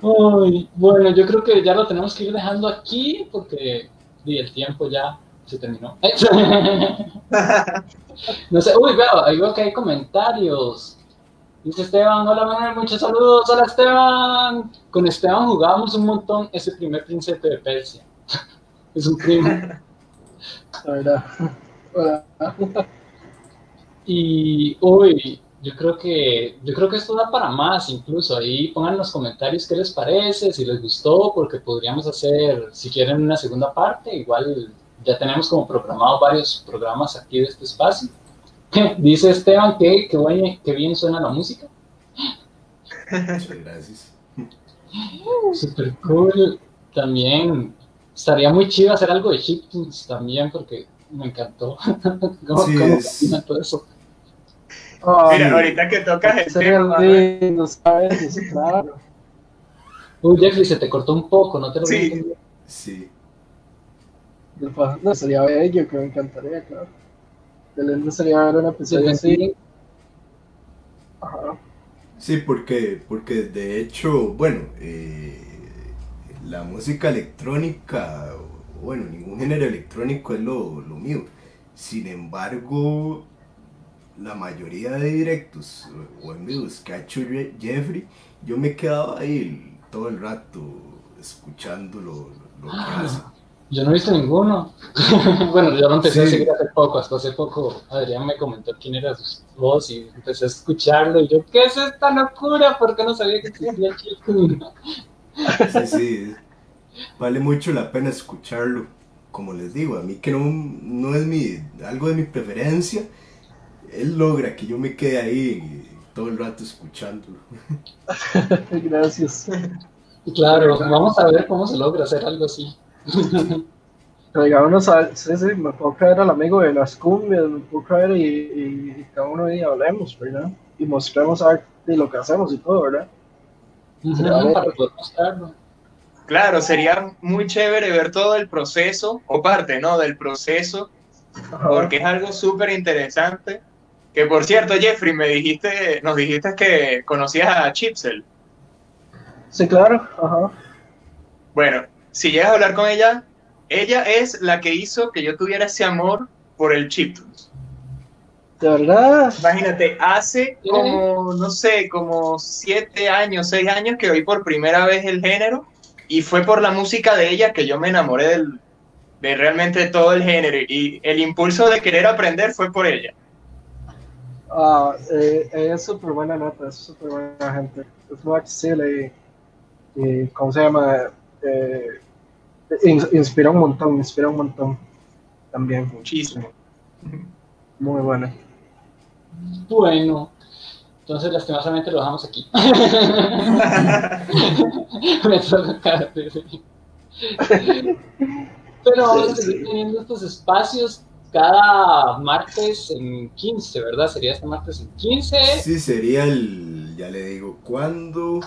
bueno, yo creo que ya lo tenemos que ir dejando aquí porque el tiempo ya se terminó. no sé, uy, veo, ahí veo que hay comentarios. Dice Esteban, hola Manuel, muchos saludos, hola Esteban. Con Esteban jugábamos un montón ese primer príncipe de Persia. es un crimen. Hola. Y hoy, yo creo que yo creo que esto da para más incluso. Ahí pongan en los comentarios qué les parece, si les gustó, porque podríamos hacer, si quieren, una segunda parte. Igual ya tenemos como programado varios programas aquí de este espacio. Dice Esteban que, que, bien suena la música. Muchas gracias. Super cool. También estaría muy chido hacer algo de chiptunes también porque me encantó. ¿Cómo, sí, todo eso? Mira, ahorita que tocas el tema. Lindo, ¿sabes? Claro. Uy, Jeffrey, se te cortó un poco, ¿no te lo Sí. Sí. No, sería bello, que me encantaría, claro. De lindo sería ver una episodio así. Ajá. Sí, porque, porque de hecho, bueno, eh, la música electrónica, bueno, ningún género electrónico es lo, lo mío. Sin embargo, la mayoría de directos o en vivos que ha hecho Jeffrey, yo me he quedado ahí todo el rato escuchando lo, lo que ah. hace. Yo no he visto ninguno. bueno, yo lo empecé a seguir hace poco, hasta hace poco Adrián me comentó quién era su voz y empecé a escucharlo y yo, ¿qué es esta locura? Porque no sabía que existía Chico. sí, sí, vale mucho la pena escucharlo. Como les digo, a mí que no, no es mi, algo de mi preferencia, él logra que yo me quede ahí todo el rato escuchándolo. Gracias. Claro, vamos a ver cómo se logra hacer algo así. Pero digamos, sí, sí, me puedo caer al amigo de las cumbias, me puedo caer y, y, cada uno ahí hablemos, ¿verdad? Y mostremos arte de lo que hacemos y todo, ¿verdad? Claro, sería muy chévere ver todo el proceso, o parte, ¿no? Del proceso, porque es algo súper interesante. Que por cierto, Jeffrey, me dijiste, nos dijiste que conocías a Chipsel. Sí, claro, ajá. Bueno, si llegas a hablar con ella, ella es la que hizo que yo tuviera ese amor por el chiptunes. ¿De verdad? Imagínate, hace como, no sé, como siete años, seis años que oí por primera vez el género y fue por la música de ella que yo me enamoré del, de realmente todo el género y el impulso de querer aprender fue por ella. Ah, eh, es súper buena nota, es súper buena gente. Es muy accesible y, y, ¿cómo se llama? Eh, inspira un montón, inspira un montón también. Muchísimo. Muy bueno. Bueno, entonces lastimosamente lo dejamos aquí. Pero vamos a seguir teniendo estos espacios cada martes en 15, ¿verdad? Sería este martes en 15. Sí, sería el, ya le digo, ¿cuándo?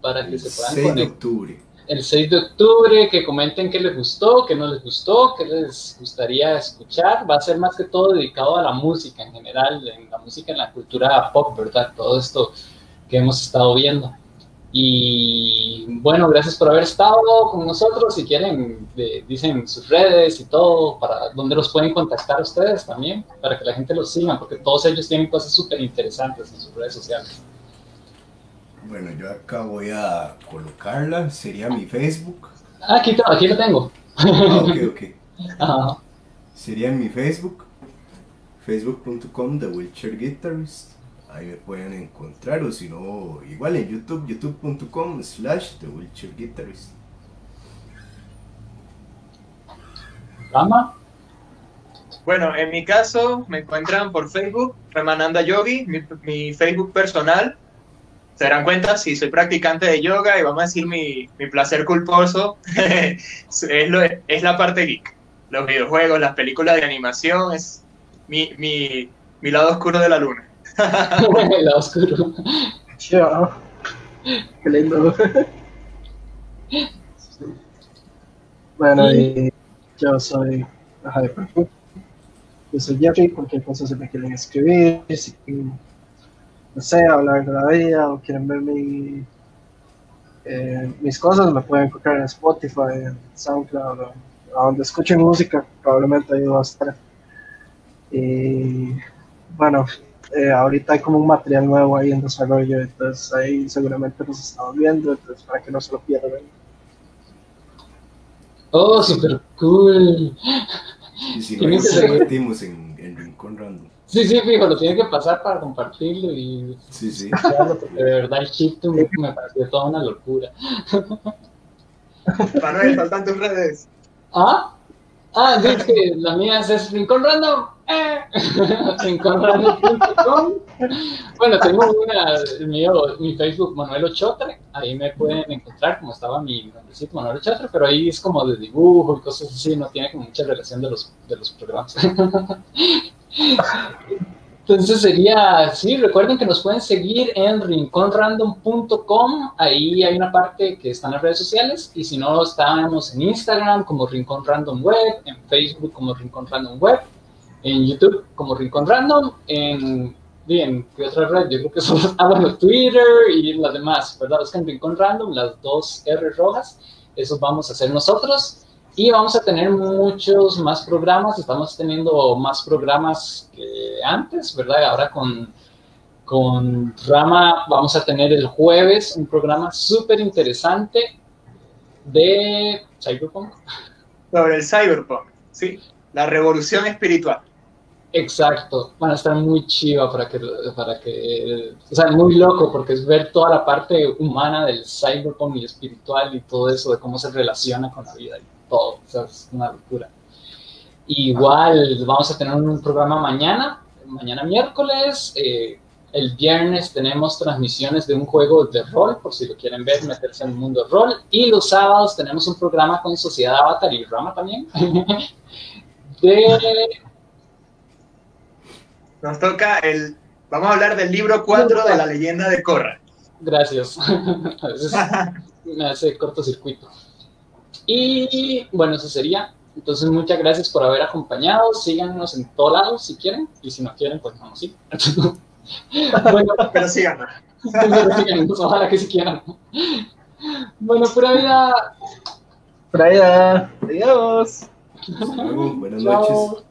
Para que se puedan 6 de octubre el 6 de octubre, que comenten qué les gustó, qué no les gustó, qué les gustaría escuchar. Va a ser más que todo dedicado a la música en general, en la música, en la cultura pop, ¿verdad? Todo esto que hemos estado viendo. Y bueno, gracias por haber estado con nosotros. Si quieren, dicen sus redes y todo, para donde los pueden contactar ustedes también, para que la gente los siga, porque todos ellos tienen cosas súper interesantes en sus redes sociales. Bueno, yo acá voy a colocarla, sería mi Facebook. Ah, aquí, aquí lo tengo. Ah, ok, ok. Sería en mi Facebook, facebook.com The Wheelchair Guitarist ahí me pueden encontrar o si no, igual en YouTube, youtube.com slash The Wheelchair Guitarist. ¿Rama? Bueno, en mi caso me encuentran por Facebook, Remananda Yogi, mi, Facebook personal. Se darán cuenta si soy practicante de yoga y vamos a decir mi, mi placer culposo es, lo, es la parte geek. Los videojuegos, las películas de animación, es mi, mi, mi lado oscuro de la luna. el oscuro. Qué lindo. Bueno, y yo soy Ajá, de Yo soy Jeffrey, cualquier cosa se me quieren escribir, si no sé, hablar de la vida o quieren ver mi, eh, mis cosas, me pueden encontrar en Spotify, en SoundCloud, o, donde escuchen música, probablemente ahí va a estar. Y bueno, eh, ahorita hay como un material nuevo ahí en desarrollo, entonces ahí seguramente nos estamos viendo, entonces para que no se lo pierdan. Oh, super cool. Y si no, nos convertimos en, en Rincón Random. Sí, sí, fijo, lo tiene que pasar para compartirlo y... Sí, sí. de verdad el chip me pareció toda una locura. Manuel, faltan tus redes. ¿Ah? Ah, dice la mía es Rincón Random. Rinconrandom.com. Bueno, tengo una, mi, Facebook Manuel Ochotre. Ahí me pueden encontrar, como estaba mi nombrecito Manuel Ochotre, pero ahí es como de dibujo y cosas así, no tiene como mucha relación de los, de los programas. Entonces sería, sí, recuerden que nos pueden seguir en rinconrandom.com, ahí hay una parte que está en las redes sociales, y si no, estamos en Instagram como Rincón Random Web, en Facebook como Rincón Random Web, en YouTube como Rincón Random, en, bien, ¿qué otra red? Yo creo que son, ah, Twitter y las demás, ¿verdad? en Rincón Random, las dos R rojas, esos vamos a hacer nosotros. Y vamos a tener muchos más programas, estamos teniendo más programas que antes, ¿verdad? Ahora con, con Rama vamos a tener el jueves un programa súper interesante de Cyberpunk. Sobre el Cyberpunk, sí, la revolución espiritual. Exacto, van a estar muy chiva para que, para que, o sea, muy loco porque es ver toda la parte humana del cyberpunk y espiritual y todo eso, de cómo se relaciona con la vida todo, o sea, es una locura. Igual vamos a tener un programa mañana, mañana miércoles, eh, el viernes tenemos transmisiones de un juego de rol, por si lo quieren ver, meterse en el mundo de rol, y los sábados tenemos un programa con Sociedad Avatar y Rama también, Nos toca el... Vamos a hablar del libro 4 de la leyenda de Korra. Gracias. a veces me hace cortocircuito. Y bueno, eso sería. Entonces, muchas gracias por haber acompañado. Síganos en todos lados si quieren. Y si no quieren, pues no, sí. bueno, pero síganos. pero síganos, ojalá que si quieran. Bueno, pura vida. Pura vida. Adiós. Buenas noches.